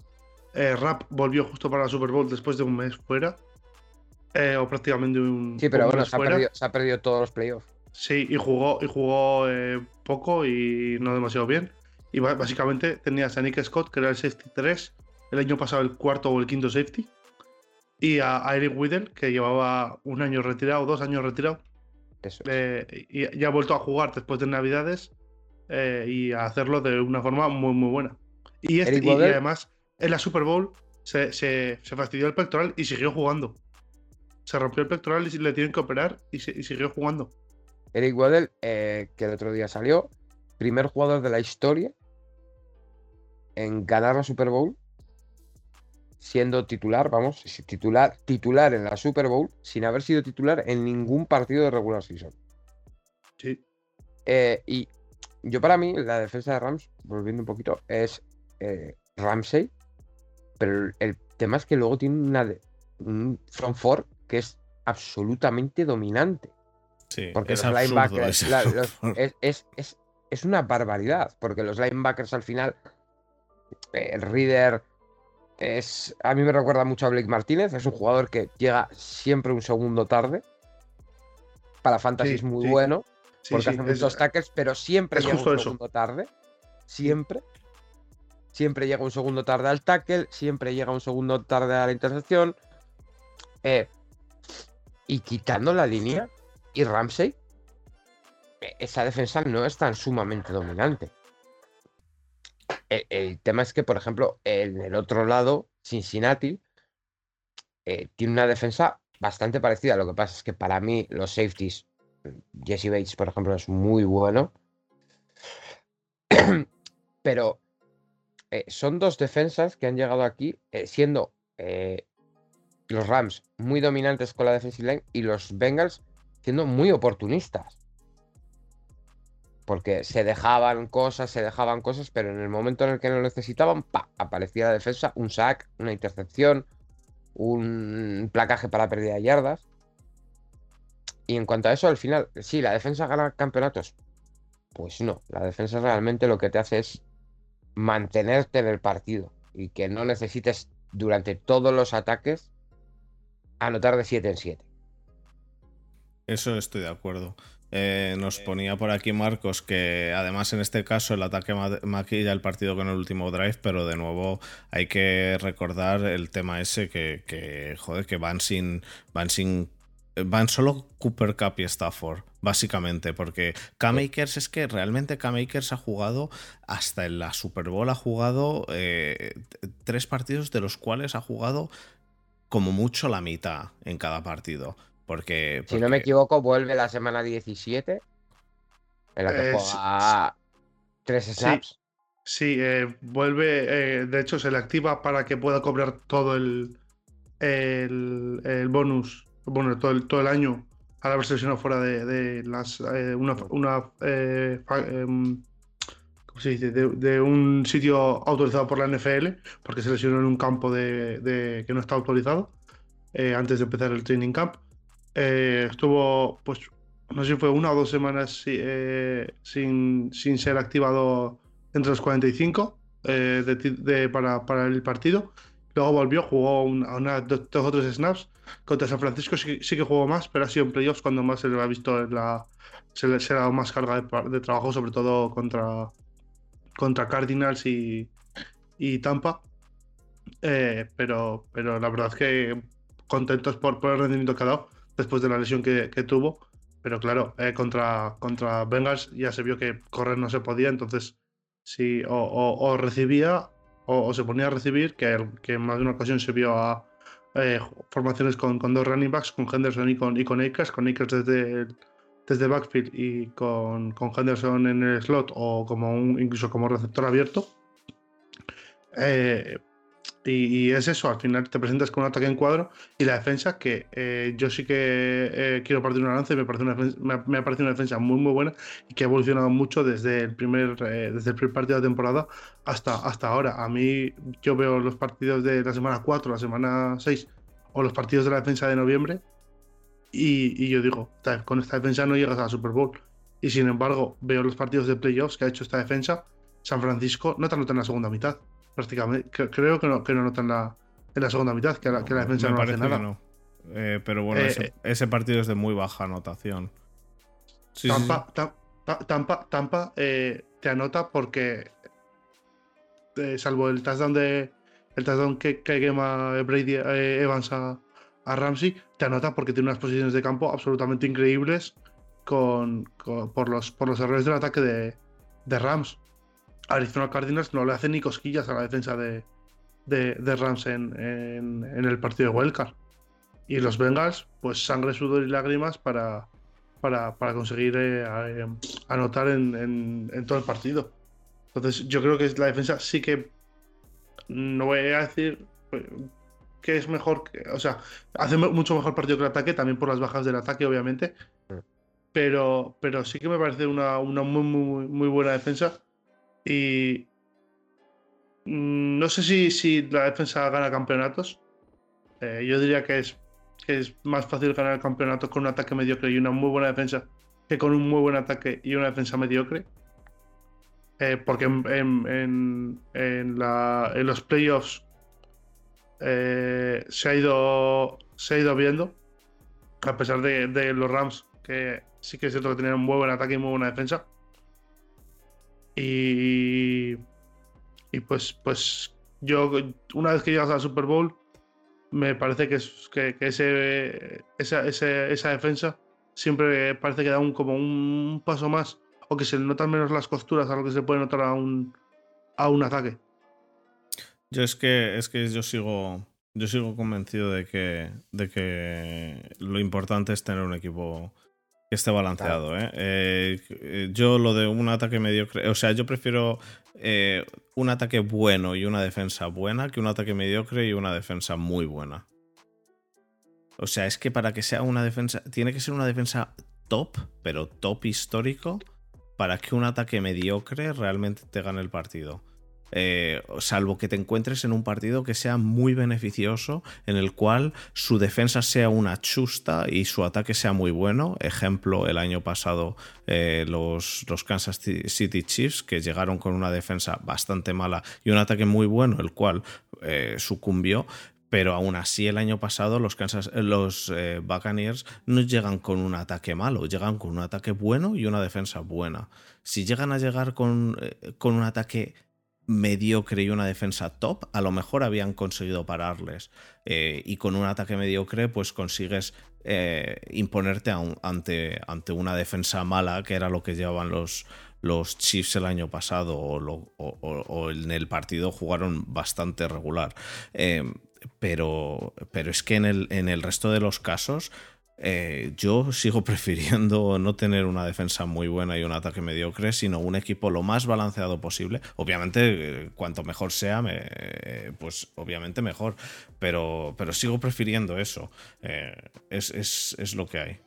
Eh, Rap volvió justo para la Super Bowl después de un mes fuera. Eh, o prácticamente un, Sí, pero un bueno, mes se ha, perdido, se ha perdido todos los playoffs. Sí, y jugó, y jugó eh, poco y no demasiado bien. Y básicamente tenías a Nick Scott, que era el safety 3, el año pasado el cuarto o el quinto safety. Y a, a Eric Whittle, que llevaba un año retirado, dos años retirado. Eso. eh, y ya ha vuelto a jugar después de Navidades eh, y a hacerlo de una forma muy, muy buena. Y, este- y- y además, en la Super Bowl se, se- se fastidió el pectoral y siguió jugando. Se rompió el pectoral y le tienen que operar y, se- y siguió jugando. Eric Waddell, eh, que el otro día salió, primer jugador de la historia en ganar la Super Bowl, siendo titular, vamos, sí, titular, titular en la Super Bowl, sin haber sido titular en ningún partido de regular season. Sí. Eh, y yo para mí, la defensa de Rams, volviendo un poquito, es eh, Ramsey, pero el, tema es que luego tiene una de- un front four que es absolutamente dominante. Sí, Porque es los linebackers la- los- es, es- es- es una barbaridad. Porque los linebackers al final, eh, el Reader es. A mí me recuerda mucho a Blake Martínez. Es un jugador que llega siempre un segundo tarde. Para Fantasy Sí, es muy sí. bueno. Sí, porque hace es- muchos tackles, pero siempre llega un eso. segundo tarde. Siempre. Siempre llega un segundo tarde al tackle. Siempre llega un segundo tarde a la intercepción. Eh, y quitando la línea y Ramsey, eh, esa defensa no es tan sumamente dominante. El, el tema es que, por ejemplo, en el otro lado, Cincinnati eh, tiene una defensa bastante parecida. Lo que pasa es que para mí los safeties, Jesse Bates, por ejemplo, es muy bueno. Pero eh, son dos defensas que han llegado aquí eh, siendo eh, los Rams muy dominantes con la defensive line y los Bengals siendo muy oportunistas. Porque se dejaban cosas, se dejaban cosas, pero en el momento en el que lo necesitaban, ¡pa! aparecía la defensa, un sack, una intercepción, un placaje para pérdida de yardas. Y en cuanto a eso, al final, sí, la defensa gana campeonatos. Pues no, la defensa realmente lo que te hace es mantenerte en el partido y que no necesites durante todos los ataques anotar de 7 en 7. Eso estoy de acuerdo. Eh, nos ponía por aquí Marcos que además en este caso el ataque ma- maquilla el partido con el último drive, pero de nuevo hay que recordar el tema ese que, joder, que van sin, van sin, van solo Cooper Cup y Stafford, básicamente, porque K-Makers es que realmente K-Makers ha jugado hasta en la Super Bowl, ha jugado eh, tres partidos de los cuales ha jugado como mucho la mitad en cada partido. Porque, Si no me equivoco, vuelve la semana 17 en la que Eh, juega tres snaps. Sí, eh, vuelve, eh, de hecho se le activa para que pueda cobrar todo el, el, el bonus, bueno, todo el, todo el año al haber seleccionado fuera de, de las, eh, una, una eh, fa- em, ¿cómo se dice? De, de un sitio autorizado por la NFL, porque se lesionó en un campo de, de- que no está autorizado eh, antes de empezar el training camp. Eh, estuvo, pues, no sé si fue una o dos semanas eh, sin, sin ser activado entre los 45 eh, de para, para el partido. Luego volvió, jugó una- dos, o tres snaps. Contra San Francisco sí, sí que jugó más, pero ha sido en playoffs cuando más se le ha visto. Se le, se le ha dado más carga de trabajo, sobre todo contra, contra Cardinals y, y Tampa. Eh, pero, pero la verdad es que contentos por, por el rendimiento que ha dado después de la lesión que, que tuvo. Pero claro, eh, contra, contra Bengals ya se vio que correr no se podía, entonces si o, recibía o, se ponía a recibir, que, que más de una ocasión se vio a eh, formaciones con, con, dos running backs, con Henderson y con, y con Akers, con Akers desde, desde backfield y con, con, Henderson en el slot o como un, incluso como receptor abierto. Eh, y, es eso, al final te presentas con un ataque en cuadro y la defensa, que eh, yo sí que eh, quiero partir una lanza y me, parece una me, ha parecido una defensa muy muy buena y que ha evolucionado mucho desde el primer, eh, desde el primer partido de temporada hasta, hasta ahora. A mí yo veo los partidos de la semana 4, la semana 6 o los partidos de la defensa de noviembre y, y yo digo, con esta defensa no llegas a la Super Bowl. Y sin embargo, veo los partidos de playoffs que ha hecho esta defensa. San Francisco no te anota en la segunda mitad prácticamente. Creo que no, que no notan la, en la segunda mitad, que la, que la defensa no hace nada. Eh, pero bueno, eh, ese, partido es de muy baja anotación. Tampa, Tampa, Tampa, eh, te anota porque, salvo el touchdown de el touchdown que, que quema Brady Evans a, a, Ramsey, te anota porque tiene unas posiciones de campo absolutamente increíbles con, por, los, por los errores del ataque de, de Rams. Arizona Cardinals no le hace ni cosquillas a la defensa de, de, Rams en, en, el partido de Wildcard. Y los Bengals, pues sangre, sudor y lágrimas para, para, para conseguir eh, anotar en, en, todo el partido. Entonces, yo creo que la defensa sí que. No voy a decir que es mejor. Que, o sea, hace mucho mejor partido que el ataque, también por las bajas del ataque, obviamente. Pero, pero sí que me parece una, una muy, muy, muy buena defensa y mm, no sé si, si la defensa gana campeonatos. Eh, yo diría que es, que es más fácil ganar el campeonato con un ataque mediocre y una muy buena defensa que con un muy buen ataque y una defensa mediocre. Eh, porque en, los playoffs eh, se, ha ido, se ha ido viendo, a pesar de, de, los Rams, que sí que es cierto que tenían un muy buen ataque y muy buena defensa. Y, y pues, pues yo, una vez que llegas al Super Bowl, me parece que, es, que, ese, esa, esa, defensa siempre parece que da un, como un paso más o que se notan menos las costuras a lo que se puede notar a un, a un ataque. Yo es que, es que yo sigo, yo sigo convencido de que, de que lo importante es tener un equipo que esté balanceado. ¿eh? ¿eh? yo lo de un ataque mediocre, o sea, yo prefiero eh, un ataque bueno y una defensa buena que un ataque mediocre y una defensa muy buena. O sea, es que para que sea una defensa, tiene que ser una defensa top, pero top histórico, para que un ataque mediocre realmente te gane el partido. Eh, salvo que te encuentres en un partido que sea muy beneficioso, en el cual su defensa sea una chusta y su ataque sea muy bueno. Ejemplo, el año pasado eh, los, los, Kansas City Chiefs, que llegaron con una defensa bastante mala y un ataque muy bueno, el cual eh, sucumbió. Pero aún así, el año pasado los, Kansas, los Buccaneers no llegan con un ataque malo, llegan con un ataque bueno y una defensa buena. Si llegan a llegar con, con un ataque mediocre y una defensa top, a lo mejor habían conseguido pararles. Eh, y con un ataque mediocre, pues consigues eh, imponerte ante, ante, una defensa mala, que era lo que llevaban los, los Chiefs el año pasado, o, en el partido jugaron bastante regular. Eh, pero, pero es que en el, en el resto de los casos eh, yo sigo prefiriendo no tener una defensa muy buena y un ataque mediocre, sino un equipo lo más balanceado posible. Obviamente, eh, cuanto mejor sea, pues obviamente mejor, pero, pero sigo prefiriendo eso. Eh, es, lo que hay.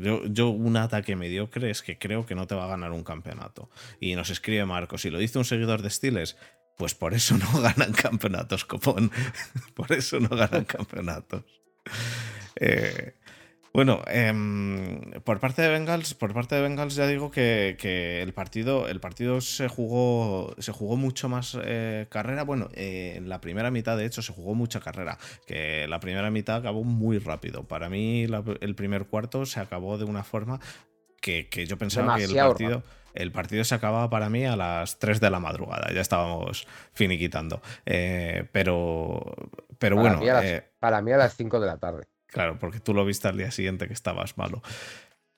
yo, yo, un ataque mediocre es que creo que no te va a ganar un campeonato. Y nos escribe Marcos, y lo dice un seguidor de Stiles, pues por eso no ganan campeonatos, copón. por eso no ganan campeonatos. Eh, bueno, em, por parte de Bengals, por parte de Bengals ya digo que, el partido, el partido se jugó, se jugó mucho más eh, carrera. Bueno, eh, en la primera mitad de hecho se jugó mucha carrera, que la primera mitad acabó muy rápido. Para mí el primer cuarto se acabó de una forma que, yo pensaba que el partido, el partido se acababa para mí a las 3 de la madrugada. Ya estábamos finiquitando, eh, pero, pero bueno. para mí a las 5 de la tarde. Claro, porque tú lo viste al día siguiente que estabas malo.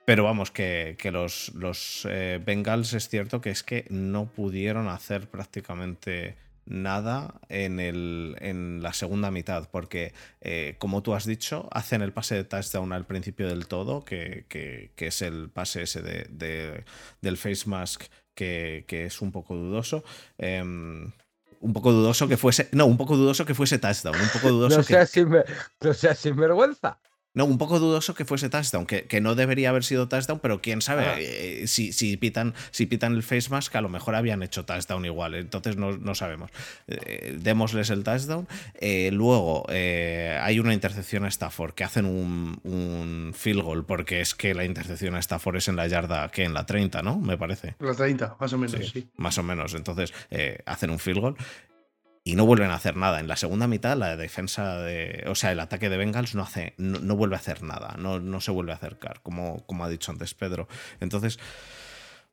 Pero vamos, que, los, los eh, Bengals es cierto que es que no pudieron hacer prácticamente nada en, el, en la segunda mitad, porque eh, como tú has dicho, hacen el pase de touchdown al principio del todo, que, es el pase ese de, del face mask que, es un poco dudoso. Em, un poco dudoso que fuese. No, un poco dudoso que fuese touchdown. Un poco dudoso no, seas que, no seas sinvergüenza. No, un poco dudoso que fuese touchdown, que, que no debería haber sido touchdown, pero quién sabe, ah. eh, si, si, pitan, si pitan el face mask, a lo mejor habían hecho touchdown igual, entonces no, no sabemos. Eh, démosles el touchdown. Eh, luego hay una intercepción a Stafford, que hacen un, un, field goal, porque es que la intercepción a Stafford es en la yarda, que en la 30, ¿no? Me parece. La 30, más o menos, sí. Más o menos, entonces hacen un field goal y no vuelven a hacer nada. En la segunda mitad, la defensa de. O sea, el ataque de Bengals no hace. No, vuelve a hacer nada. No, no, se vuelve a acercar, como, como ha dicho antes Pedro. Entonces.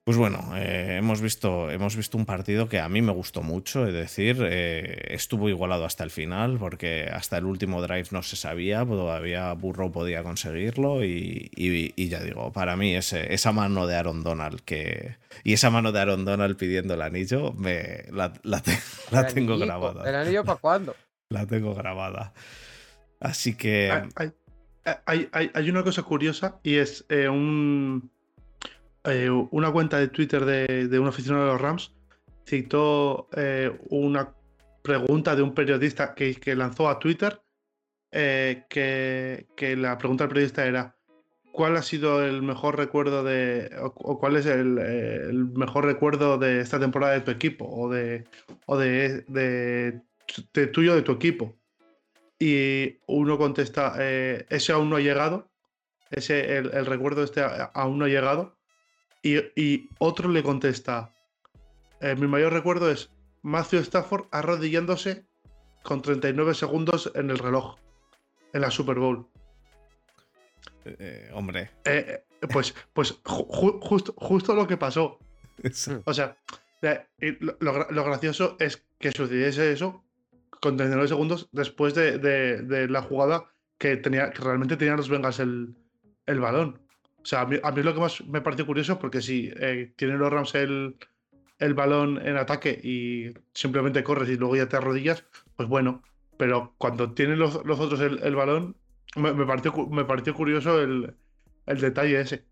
Pues bueno, eh, hemos, visto, hemos visto un partido que a mí me gustó mucho, es decir, eh, estuvo igualado hasta el final, porque hasta el último drive no se sabía, todavía Burrow podía conseguirlo y, ya digo, para mí ese, esa mano de Aaron Donald que, y esa mano de Aaron Donald pidiendo el anillo, me, la, la, tengo grabada. ¿El anillo para cuándo? La tengo grabada. Así que... Hay, hay, hay, una cosa curiosa y es eh, un eh, una cuenta de Twitter de, un aficionado de los Rams citó eh, una pregunta de un periodista que, lanzó a Twitter, eh, que, la pregunta del periodista era, ¿cuál ha sido el mejor recuerdo de, o, cuál es el, mejor recuerdo de esta temporada de tu equipo, o de, o de, de, tuyo, de tu equipo? Y uno contesta, ese aún no ha llegado, ese, el, el recuerdo este aún no ha llegado. Y, otro le contesta, eh, mi mayor recuerdo es Matthew Stafford arrodillándose con 39 segundos en el reloj, en la Super Bowl. Eh, eh, hombre. pues pues justo, justo lo que pasó. O sea, lo, gracioso es que sucediese eso con 39 segundos después de, la jugada que, tenía, que realmente tenían los Bengals el, el balón. O sea, a mí, es lo que más me parece curioso porque si eh, tienen los Rams el, balón en ataque y simplemente corres y luego ya te arrodillas, pues bueno. Pero cuando tienen los, otros el, balón, me, me, pareció, me pareció curioso el, detalle ese.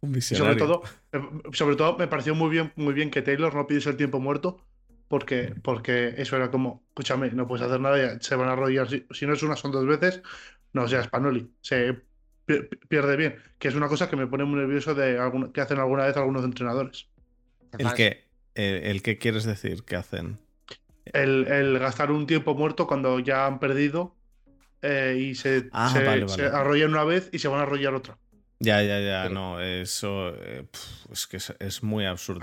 Un sobre todo, eh, sobre todo me pareció muy bien, muy bien que Taylor no pidiese el tiempo muerto, porque, porque eso era como, escúchame, no puedes hacer nada, se van a arrodillar. Si, si no es una, son dos veces. No, o sea, Spanoli. Se pierde bien, que es una cosa que me pone muy nervioso de que hacen alguna vez algunos entrenadores. ¿El que, el, que quieres decir que hacen? El, gastar un tiempo muerto cuando ya han perdido eh, y se, ah, se, arrollan una vez y se van a arrollar otra. Ya, ya, ya, no, eso eh, es que es, muy absurdo.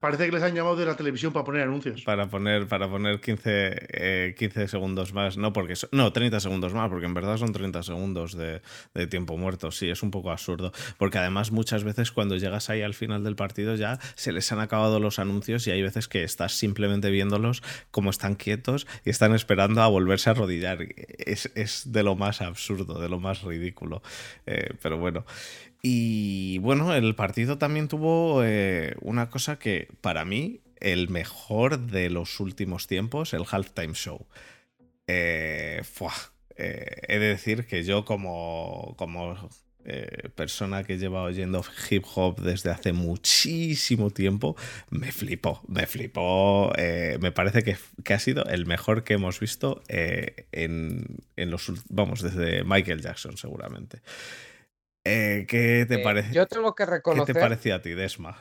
Parece que les han llamado de la televisión para poner anuncios. Para poner, para poner 15, 15 eh, segundos más. No, porque no, 30 segundos más, porque en verdad son 30 segundos de, tiempo muerto. Sí, es un poco absurdo. Porque además muchas veces cuando llegas ahí al final del partido ya se les han acabado los anuncios y hay veces que estás simplemente viéndolos como están quietos y están esperando a volverse a arrodillar. Es, de lo más absurdo, de lo más ridículo. Eh, pero bueno. Y bueno, el partido también tuvo eh, una cosa que para mí, el mejor de los últimos tiempos, el halftime show. Eh, eh, he de decir que yo como, como persona que lleva oyendo hip hop desde hace muchísimo tiempo, me flipó, me flipó. me parece que, que, ha sido el mejor que hemos visto en, en los vamos, desde Michael Jackson seguramente. Eh, ¿Qué te eh, parece? Yo tengo que reconocer. ¿Qué te parecía a ti, Desma?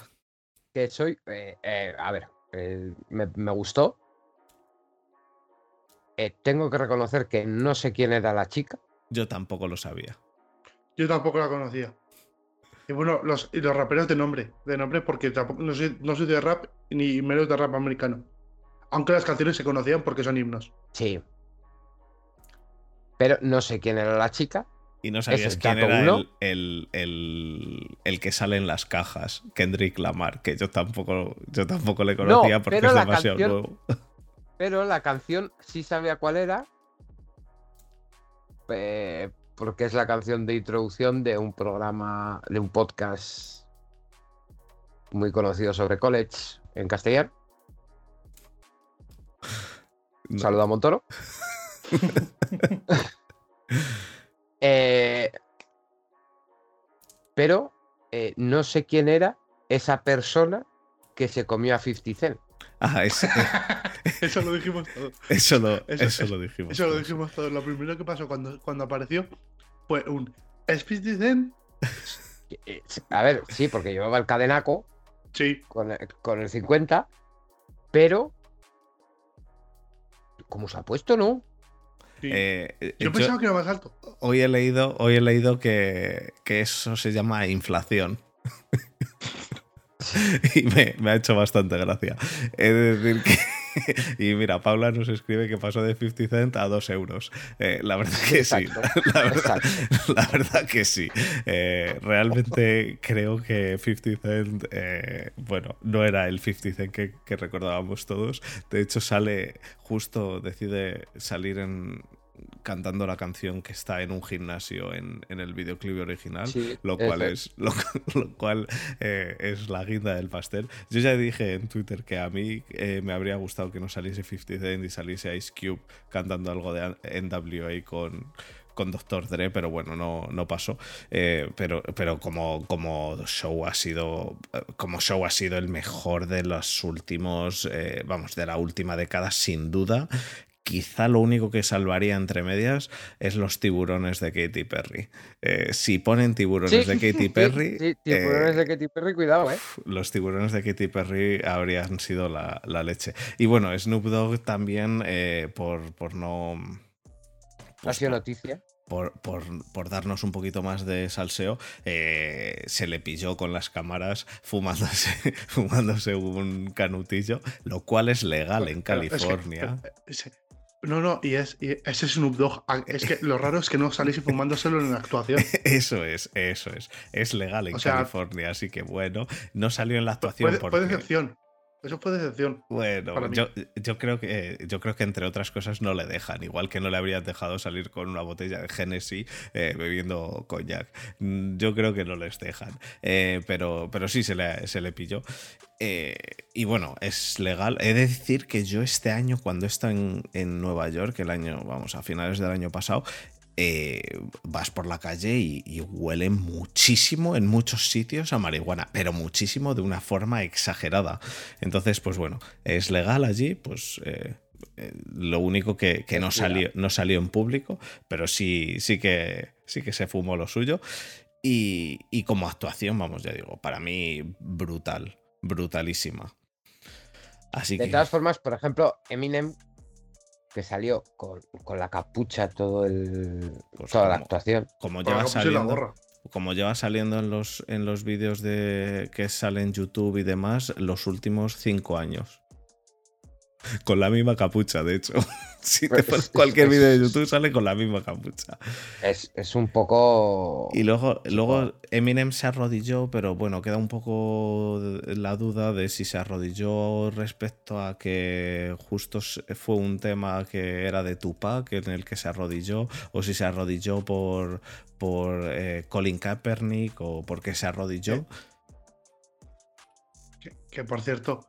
Que soy. Eh, a ver, me, gustó. tengo que reconocer que no sé quién era la chica. Yo tampoco lo sabía. Yo tampoco la conocía. Y bueno, los, y los raperos de nombre, de nombre porque no, soy, no soy de rap ni menos de rap americano. Aunque las canciones se conocían porque son himnos. Sí. Pero no sé quién era la chica y no sabías quién era el, el, que sale en las cajas, Kendrick Lamar, que yo tampoco, yo tampoco le conocía porque es demasiado nuevo. Pero la canción sí sabía cuál era. porque es la canción de introducción de un programa, de un podcast muy conocido sobre college en castellano. No. Saluda a Montoro. Eh, pero eh, no sé quién era esa persona que se comió a 50 Cent. Ah, ese- Eso lo dijimos todos. eso, lo, Eso- eso eso- lo dijimos. Eso lo todos. dijimos todos. Lo primero que pasó cuando, cuando apareció fue un Speed Zen. Eh, A ver, sí, porque llevaba el cadenaco Sí, con el, con el 50, pero. ¿Cómo se ha puesto, no? Sí. Eh, yo yo- pensaba que era más alto. hoy he leído, hoy he leído que, que eso se llama inflación. y me, me ha hecho bastante gracia. De decir que. Y mira, Paula nos escribe que pasó de 50 cent a 2 euros. Eh, la verdad que sí. La verdad, exacto. la verdad que sí. Eh, realmente creo que 50 Cent, eh, bueno, no era el 50 Cent que, que recordábamos todos. De hecho, sale, justo decide salir en cantando la canción que está en un gimnasio en, en el videoclip original. Sí, Lo cual, es, lo, lo cual eh, es la guinda del pastel. Yo ya dije en Twitter que a mí eh, me habría gustado que no saliese 50 Cent y saliese Ice Cube cantando algo de NWA con, con Dr. Dre, pero bueno, no, no pasó. Eh, pero pero como, como show ha sido. eh, Como show ha sido el mejor de los últimos. eh, vamos, de la última década, sin duda. Quizá lo único que salvaría entre medias es los tiburones de Katy Perry. Eh, si ponen tiburones de Katy Perry, Sí, tiburones eh, de Katy Perry, cuidado, ¿eh? los tiburones de Katy Perry habrían sido la, la leche. Y bueno, Snoop Dogg también, eh, por, por no. Ha pues sido por- noticia. por, por- por darnos un poquito más de salseo, eh, se le pilló con las cámaras fumándose, fumándose un canutillo, lo cual es legal en es que- No, no, y es y ese Snoop Dogg. Es que lo raro es que no salís fumándoselo en la actuación. Eso es, eso es. Es legal en O sea, California, así que bueno, no salió en la actuación Fue, fue porque... decepción. Eso fue decepción. Bueno, yo, yo creo que yo creo que entre otras cosas no le dejan, igual que no le habrían dejado salir con una botella de Genesis eh, bebiendo coñac. Yo creo que no les dejan. Eh, pero, pero sí se le, se le pilló. Eh, y bueno, es legal. He de decir que yo este año, cuando he estado en, en Nueva York, el año, vamos, a finales del año pasado, eh, vas por la calle y, y huele muchísimo en muchos sitios a marihuana, pero muchísimo de una forma exagerada. Entonces, pues bueno, es legal allí, pues eh, eh, lo único que, que no, salió, no salió en público, pero sí, sí, que, sí que se fumó lo suyo. Y, y como actuación, vamos, ya digo, para mí brutal, brutalísima. Así De que... todas formas, por ejemplo, Eminem, que salió con, con la capucha todo el, Pues toda la actuación. como lleva saliendo, como lleva saliendo en los, en los vídeos de que salen en YouTube y demás los últimos cinco años. Con la misma capucha, de hecho. si te Pues pones es- cualquier es- vídeo de YouTube sale con la misma capucha. Es, es un poco. Y luego, luego. Eminem se arrodilló, pero bueno, queda un poco la duda de si se arrodilló respecto a que justo fue un tema que era de Tupac en el que se arrodilló, o si se arrodilló por, por eh, Colin Kaepernick o porque se arrodilló. Que, que, por cierto,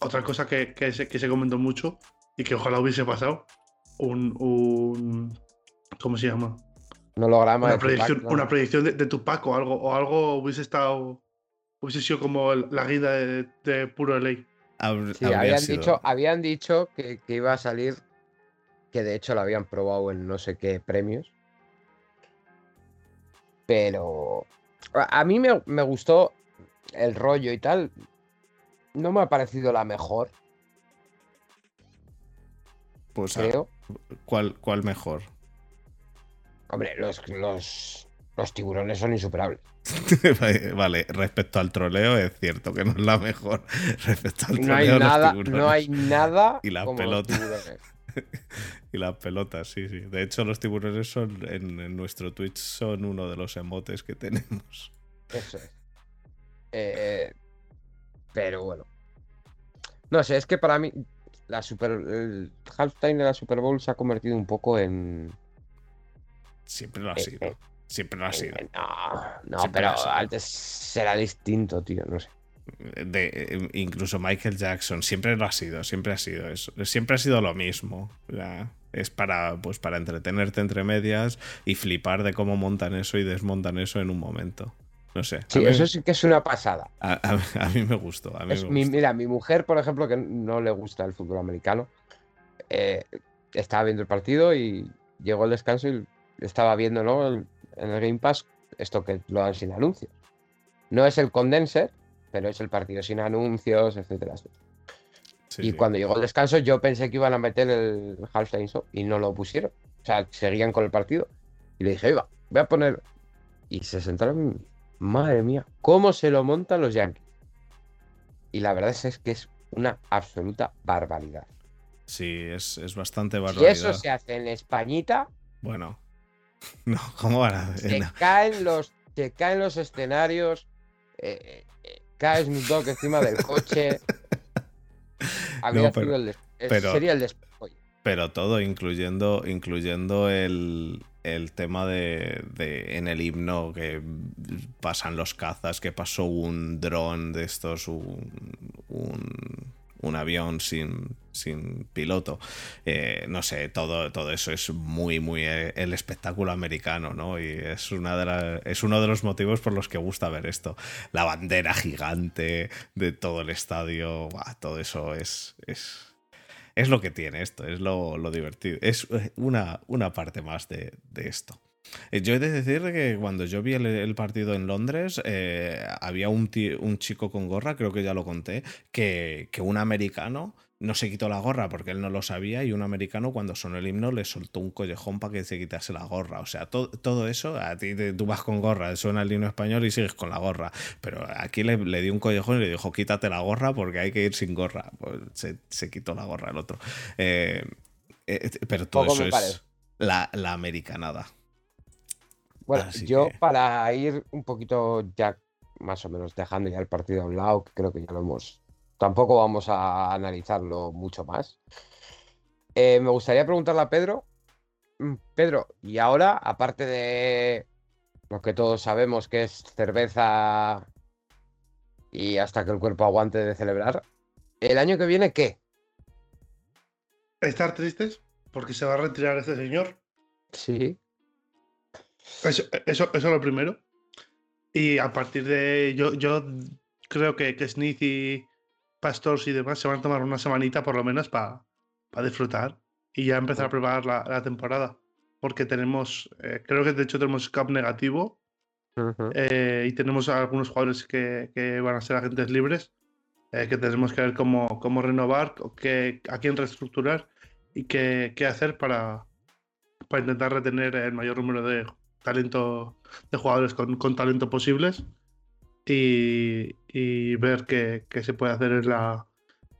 otra cosa que, que se, que se comentó mucho y que ojalá hubiese pasado, un, un ¿cómo se llama? Un holograma Una de Tupac, predicción, ¿no? una predicción de, de Tupac o algo, o algo hubiese estado, hubiese sido como el- la guida de, de puro ley. Sí, habían sido- dicho, habían dicho que, que iba a salir, que de hecho lo habían probado en no sé qué premios. Pero a, a mí me, me gustó el rollo y tal. No me ha parecido la mejor, pues, ah, creo. ¿cuál, ¿Cuál mejor? Hombre, los, los, los tiburones son insuperables. vale, respecto al troleo es cierto que no es la mejor. Respecto al No hay troleo, los nada, no hay nada Y las como pelotas. Y las pelotas, sí, sí. De hecho, los tiburones son en, en nuestro Twitch son uno de los emotes que tenemos. Eso es. Eh, pero bueno. No sé, es que para mí la super, el halftime de la Super Bowl se ha convertido un poco en siempre lo ha Eh, sido. eh, Siempre lo ha sido. Eh, No, no, Siempre pero sido. antes será distinto, tío, no sé. De, incluso Michael Jackson siempre lo ha sido, siempre ha sido eso. Siempre ha sido lo mismo. Es para, pues, para entretenerte entre medias y flipar de cómo montan eso y desmontan eso en un momento. No sé. Sí, eso sí que es una pasada. a, a- a mí me gustó. A mí Es me mi- gustó. mira, mi mujer, por ejemplo, que no le gusta el fútbol americano, eh, estaba viendo el partido y llegó el descanso y estaba viendo ¿no? el- en el Game Pass esto que lo dan sin anuncios. No es el condenser, pero es el partido sin anuncios, etcétera. Sí, y sí. cuando llegó el descanso, yo pensé que iban a meter el halftime show y no lo pusieron. O sea, seguían con el partido. Y le dije, iba, voy a poner. Y se sentaron. Madre mía, ¿cómo se lo montan los Yankees? Y la verdad es, es que es una absoluta barbaridad. Sí, es, es bastante Si barbaridad. eso se hace en Españita, Bueno. No, ¿cómo van a se no. caen los, se caen los escenarios, eh, eh, cae Snoop Dogg encima del coche. Habría No, pero- sido el des- eh, pero- sería el despojo. Pero todo, incluyendo, incluyendo el, el tema de, en el himno que pasan los cazas, que pasó un dron de estos, un, un, avión sin, sin piloto. Eh, no sé, todo, todo eso es muy, muy eh, el espectáculo americano, ¿no? Y es, una de es uno de los motivos por los que gusta ver esto. La bandera gigante de todo el estadio, todo eso es... es es lo que tiene esto, es lo, lo divertido. Es eh, una, una parte más de, de esto. Eh, Yo he de decir que cuando yo vi el, partido en Londres, eh, había un, ti- un chico con gorra, creo que ya lo conté, que, que un americano no se quitó la gorra porque él no lo sabía y un americano cuando sonó el himno le soltó un collejón para que se quitase la gorra. O sea, to- todo eso, a ti te- tú vas con gorra, suena el himno español y sigues con la gorra. Pero aquí le, le dio un collejón y le dijo, quítate la gorra porque hay que ir sin gorra. Pues se, se quitó la gorra el otro. Eh, eh, pero todo Poco eso es la, la americanada. Bueno, Así yo que- para ir un poquito ya más o menos dejando ya el partido a un lado, que creo que ya lo hemos. Tampoco vamos a analizarlo mucho más. Eh, me gustaría preguntarle a Pedro. Mm, Pedro, y ahora, aparte de lo que todos sabemos que es cerveza y hasta que el cuerpo aguante de celebrar, ¿el año que viene qué? Estar tristes porque se va a retirar este señor. Sí. Eso, eso, eso es lo primero. Y a partir de. Yo, yo creo que, que y Pastors y demás se van a tomar una semanita por lo menos para disfrutar y ya empezar a preparar la, la temporada. Porque tenemos. eh, creo que de hecho tenemos cap negativo eh, y tenemos algunos jugadores que, que van a ser agentes libres. eh, que tenemos que ver cómo, cómo renovar, qué, a quién reestructurar y qué, qué hacer para, para intentar retener el mayor número de talento de jugadores con, con talento posibles y, y ver qué, qué se puede hacer en la,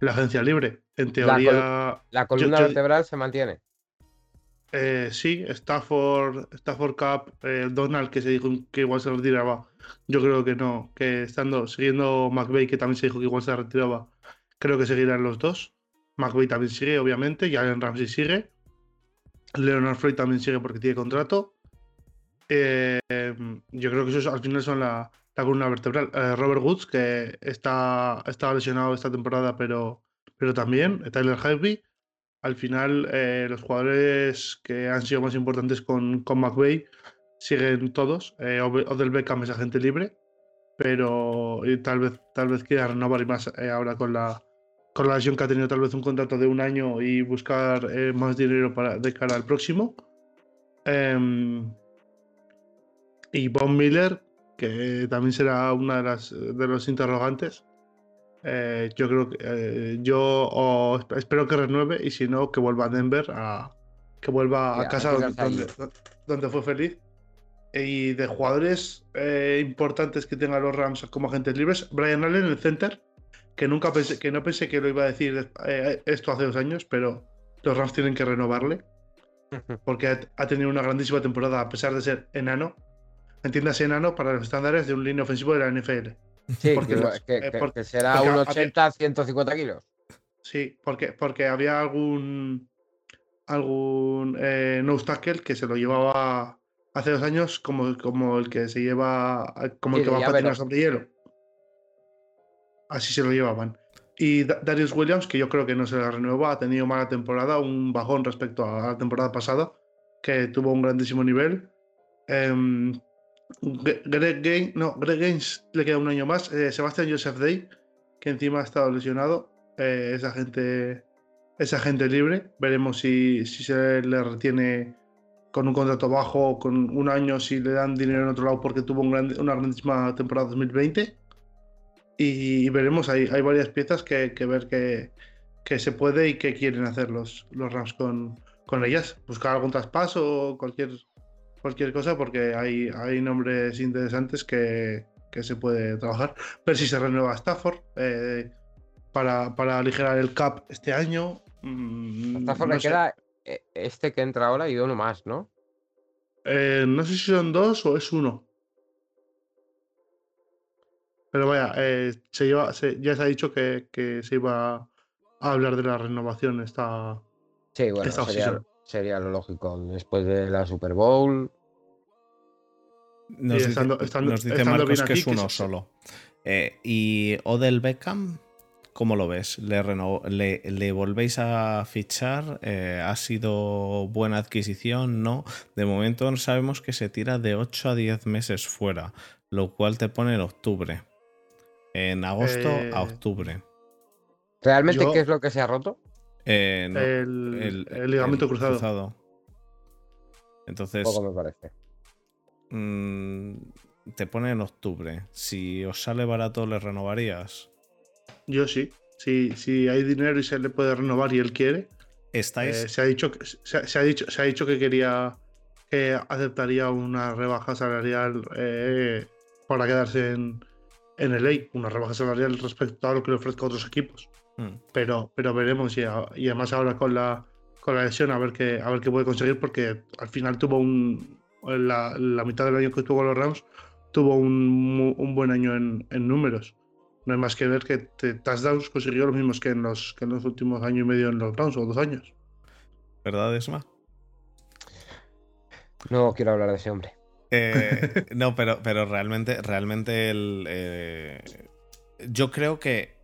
en la agencia libre. En teoría, La columna yo- vertebral se mantiene. eh, sí, Stafford, Stafford Cup, eh, Donald, que se dijo que igual se retiraba. Yo creo que no, que estando, siguiendo McVeigh, que también se dijo que igual se retiraba, creo que seguirán los dos. McVeigh también sigue, obviamente, y Allen Ramsey sigue. Leonard Floyd también sigue porque tiene contrato. Eh, yo creo que esos al final son la, la columna vertebral. Eh, Robert Woods, que está, estaba lesionado esta temporada, pero, pero también. Tyler Harvey. Al final, eh, los jugadores que han sido más importantes con, con McVeigh siguen todos. Eh, Ode- Odell Beckham es agente libre, pero tal vez tal vez quiera renovar y más eh, ahora con la con la lesión que ha tenido tal vez un contrato de un año y buscar más dinero para de cara al próximo. Em, y Von Miller, que también será una de las de los interrogantes. Eh, yo creo que eh, yo espero que renueve y si no que vuelva a Denver a que vuelva a casa donde, tirarse donde- donde fue feliz. Y de jugadores eh, importantes que tengan los Rams como agentes libres Brian Allen el center que nunca pensé que no pensé que lo iba a decir eh, esto hace dos años pero los Rams tienen que renovarle porque ha, ha tenido una grandísima temporada a pesar de ser enano entiéndase enano para los estándares de un línea ofensivo de la NFL Sí, Porque que, los- que- eh, que- será porque un había- 80, 150 kilos. Sí, porque, porque había algún algún eh, nose tackle que se lo llevaba hace dos años como, como el que se lleva, como el que va a patinar sobre hielo. Así se lo llevaban. Y Da- Darius Williams, que yo creo que no se la renueva, ha tenido mala temporada, un bajón respecto a la temporada pasada, que tuvo un grandísimo nivel. Em, Greg Gaines, no, Greg Gaines le queda un año más. Eh, Sebastian Joseph Day, que encima ha estado lesionado, eh, es agente, es agente libre. Veremos si, si se le retiene con un contrato bajo con un año, si le dan dinero en otro lado porque tuvo un gran- una grandísima temporada 2020. Y veremos, hay, hay varias piezas que, que ver que, que se puede y que quieren hacer los, los Rams con, con ellas. Buscar algún traspaso o cualquier, cualquier cosa porque hay, hay nombres interesantes que, que se puede trabajar. Ver si se renueva Stafford eh, para, para aligerar el cap este año. Mm, Stafford no le sé. queda eh, este que entra ahora y uno más, ¿no? Eh, no sé si son dos o es uno. Pero vaya, eh, se lleva, se- ya se ha dicho que, que se iba a hablar de la renovación esta. Sí, bueno, Esta sería. Sería lo lógico. Después de la Super Bowl. Nos Y dice, estando- estando- nos dice Marcos que es que uno se- solo. Eh, y Odell Beckham, ¿cómo lo ves? ¿Le, reno- le, le volvéis a fichar? Eh, ¿Ha sido buena adquisición? No. De momento sabemos que se tira de 8 a 10 meses fuera, lo cual te pone en octubre. En agosto Eh, a octubre. ¿Realmente Yo- qué es lo que se ha roto? Eh, no, el, el ligamento el cruzado. Entonces, Poco me parece. mm, te pone en octubre. Si os sale barato, ¿le renovarías? Yo sí. Si, si hay dinero y se le puede renovar y él quiere. ¿Estáis? eh, se, ha dicho, que- se, se ha dicho, se ha dicho que quería. que aceptaría una rebaja salarial eh, para quedarse en, en LA. Una rebaja salarial respecto a lo que le ofrezca a otros equipos. Mm. pero, pero veremos y, a- y además ahora con la, con la lesión a ver qué, a ver qué puede conseguir porque al final tuvo un la, la mitad del año que tuvo los Rams tuvo un, un buen año en, en números no hay más que ver que te- touchdowns consiguió los mismos que en los, que en los últimos año y medio en los Rams o dos años ¿Verdad, Esma? No quiero hablar de ese hombre. Eh, no, pero, pero realmente, realmente el, eh, yo creo que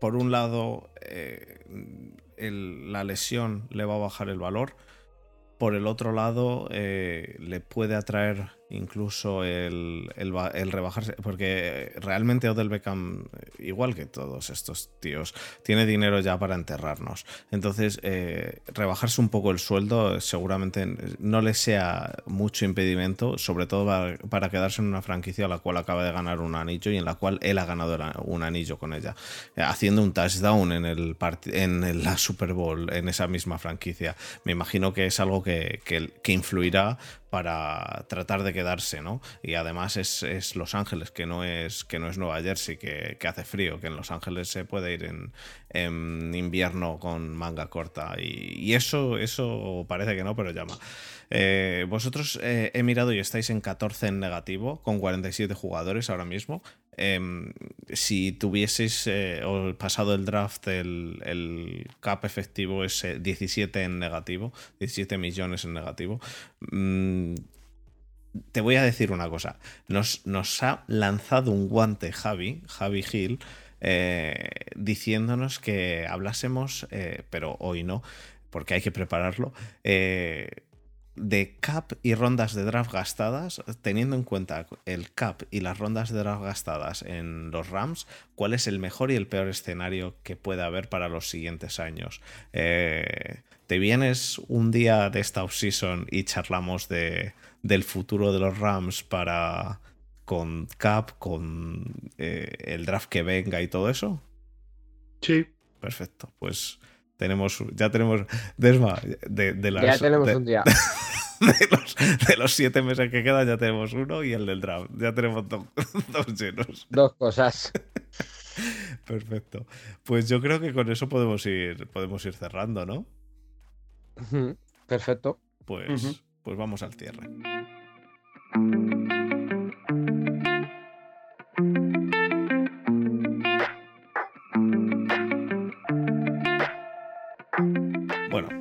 por un lado eh, la lesión le va a bajar el valor, por el otro lado eh, le puede atraer incluso el, el el rebajarse, porque realmente Odell Beckham, igual que todos estos tíos, tiene dinero ya para enterrarnos. Entonces, eh, rebajarse un poco el sueldo seguramente no le sea mucho impedimento, sobre todo para, quedarse en una franquicia a la cual acaba de ganar un anillo y en la cual él ha ganado un anillo con ella, eh, haciendo un touchdown en, el en la Super Bowl, en esa misma franquicia. Me imagino que es algo que- que influirá para tratar de quedarse, ¿no? Y además es, es Los Ángeles, que no es, que no es Nueva Jersey, que, que hace frío, que en Los Ángeles se puede ir en, en invierno con manga corta. Y, eso, eso parece que no, pero llama. Eh, vosotros eh, he mirado y estáis en 14 en negativo, con 47 jugadores ahora mismo. Em, si tuvieseis eh, pasado el draft, el, cap efectivo es eh, 17 en negativo, 17 millones en negativo. Mm, te voy a decir una cosa. Nos, nos ha lanzado un guante Javi, Javi Gil, eh, diciéndonos que hablásemos, eh, pero hoy no, porque hay que prepararlo, eh, de cap y rondas de draft gastadas, teniendo en cuenta el cap y las rondas de draft gastadas en los Rams, cuál es el mejor y el peor escenario que puede haber para los siguientes años. ¿Te vienes un día de esta offseason y charlamos de, del futuro de los Rams para con cap, con eh, el draft que venga y todo eso? sí Perfecto, pues tenemos, ya tenemos, Desma, de, de las, ya tenemos de- un día. de los, de los siete meses que quedan ya tenemos uno y el del draft. Ya tenemos do- dos llenos. Dos cosas. Perfecto. Pues yo creo que con eso podemos ir, podemos ir cerrando, ¿no? Perfecto. Pues, pues vamos al cierre.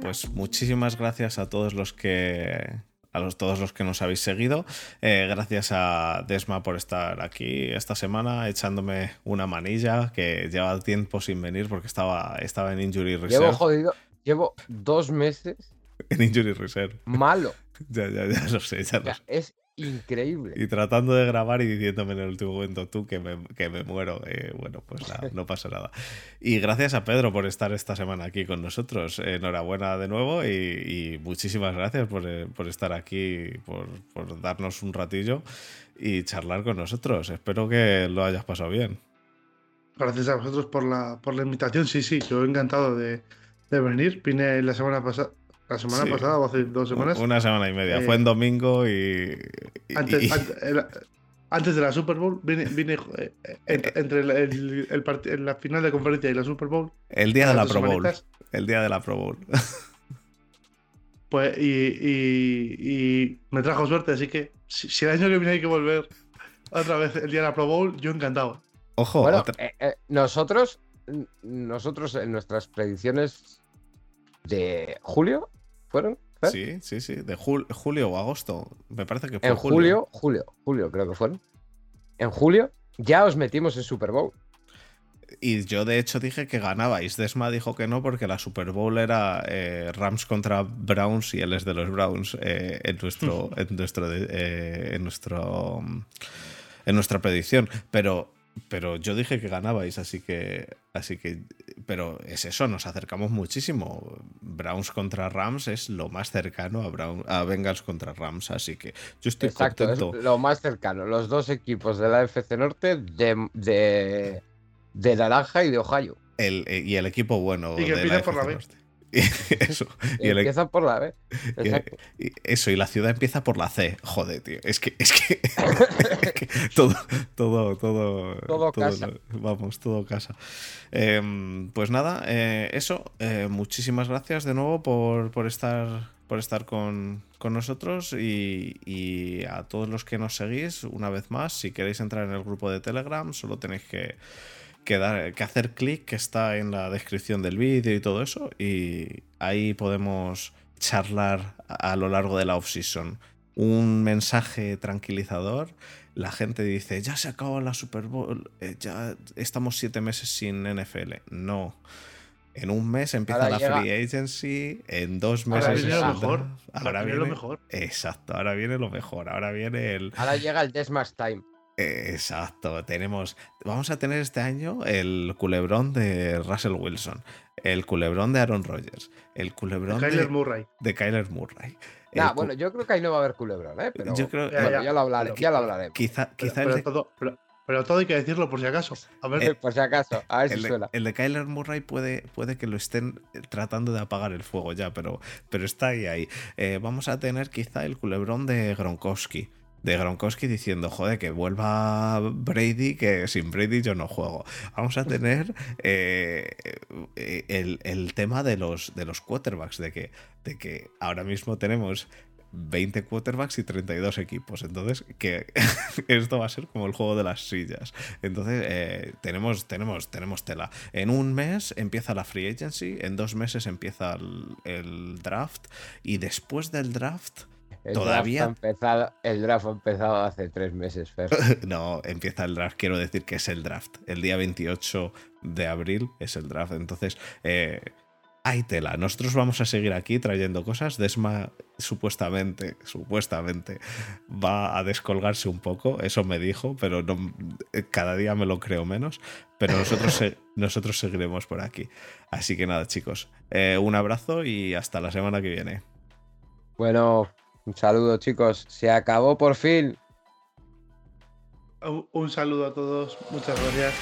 Pues muchísimas gracias a todos los que a los, todos los que nos habéis seguido. Eh, gracias a Desma por estar aquí esta semana echándome una manilla que lleva tiempo sin venir porque estaba, estaba en Injury Reserve. Llevo jodido, llevo dos meses En Injury Reserve. malo. Ya, ya, ya lo sé, ya O lo sea, sé. es increíble. Y tratando de grabar y diciéndome en el último momento tú que me, que me muero. Eh, bueno, pues nada, no pasa nada. Y gracias a Pedro por estar esta semana aquí con nosotros. Enhorabuena de nuevo y, y muchísimas gracias por, eh, por estar aquí, por, por darnos un ratillo y charlar con nosotros. Espero que lo hayas pasado bien. Gracias a vosotros por la, por la invitación. Sí, sí, yo encantado de, de venir. Vine la semana pasada. La semana Sí. pasada o hace dos semanas. Una semana y media. Eh, Fue en domingo y. y- Antes, y- antes de la Super Bowl, vine, vine, eh, ent- entre el, el- el part- en la final de conferencia y la Super Bowl. el día de la Pro Bowl. El día de la Pro Bowl. Pues, y, y- y me trajo suerte, así que si, si el año que viene hay que volver otra vez el día de la Pro Bowl, yo encantado. Ojo, Bueno, otra- eh, eh, nosotros, nosotros en nuestras predicciones de julio, ¿fueron? Sí, sí, sí. De jul- julio o agosto. Me parece que fue En julio, julio, julio creo que fueron. En julio ya os metimos en Super Bowl. Y yo de hecho dije que ganabais. Desma dijo que no porque la Super Bowl era eh, Rams contra Browns y él es de los Browns eh, en nuestro, en nuestro, eh, en nuestro, en nuestra predicción. Pero, pero yo dije que ganabais, así que, así que, pero es eso. Nos acercamos muchísimo. Browns contra Rams es lo más cercano a, Brown, a Bengals contra Rams, así que yo estoy Exacto, contento. es lo más cercano. Los dos equipos de la FC Norte de, de, de Naranja y de Ohio. El, eh, y el equipo bueno. Y que de empieza por la FC. Norte. eso. Y el, Empiezan por la B. Y- Exacto. y eso, y la ciudad empieza por la C. Joder, tío. Es que, es que, es que todo, todo, todo. Todo casa. Vamos, todo casa. Em, pues nada, eh, eso. eh, muchísimas gracias de nuevo por, por estar. Por estar con, con nosotros y, y a todos los que nos seguís, una vez más, si queréis entrar en el grupo de Telegram, solo tenéis que, que, dar- que hacer clic que está en la descripción del vídeo y todo eso. Y ahí podemos charlar a lo largo de la off-season. Un mensaje tranquilizador. La gente dice, ya se acabó la Super Bowl, eh, ya estamos siete meses sin NFL. No. En un mes empieza Ahora la llega- free agency, en dos Ahora meses viene es lo mejor. Ahora Ahora viene lo viene, mejor. exacto, ahora viene lo mejor. Ahora viene el, Ahora llega el Desmas Time. Exacto, tenemos. Vamos a tener este año el culebrón de Russell Wilson, el culebrón de Aaron Rodgers, el culebrón Kyler de, Murray. de Kyler Murray. el Nah, cu- bueno, yo creo que ahí no va a haber culebrón, ¿eh? Pero yo creo Ya, bueno, ya. ya lo hablaré, ya lo hablaremos. quizá, Pero, quizá el, pero de, todo, pero, pero todo hay que decirlo por si acaso. A ver, Eh, Por si acaso, a ver si el de- suena. el de Kyler Murray puede, puede que lo estén tratando de apagar el fuego ya, pero, pero está ahí ahí. Eh, vamos a tener quizá el culebrón de Gronkowski. De Gronkowski diciendo, joder, que vuelva Brady, que sin Brady yo no juego. Vamos a tener eh, eh, el, el tema de los, de los quarterbacks, de que, de que ahora mismo tenemos 20 quarterbacks y 32 equipos. Entonces, que esto va a ser como el juego de las sillas. Entonces, eh, tenemos, tenemos, tenemos tela. En un mes empieza la free agency, en dos meses empieza el, el draft, y después del draft, El todavía- Draft ha empezado, el draft ha empezado hace tres meses, Fer. no, empieza el draft, quiero decir que es el draft. El día 28 de abril es el draft. Entonces, eh, hay tela. Nosotros vamos a seguir aquí trayendo cosas. Desma supuestamente, supuestamente va a descolgarse un poco. Eso me dijo, pero no, eh, cada día me lo creo menos. Pero nosotros, nosotros seguiremos por aquí. Así que nada, chicos. eh, un abrazo y hasta la semana que viene. Bueno, un saludo, chicos. Se acabó por fin. un, un saludo a todos. Muchas gracias.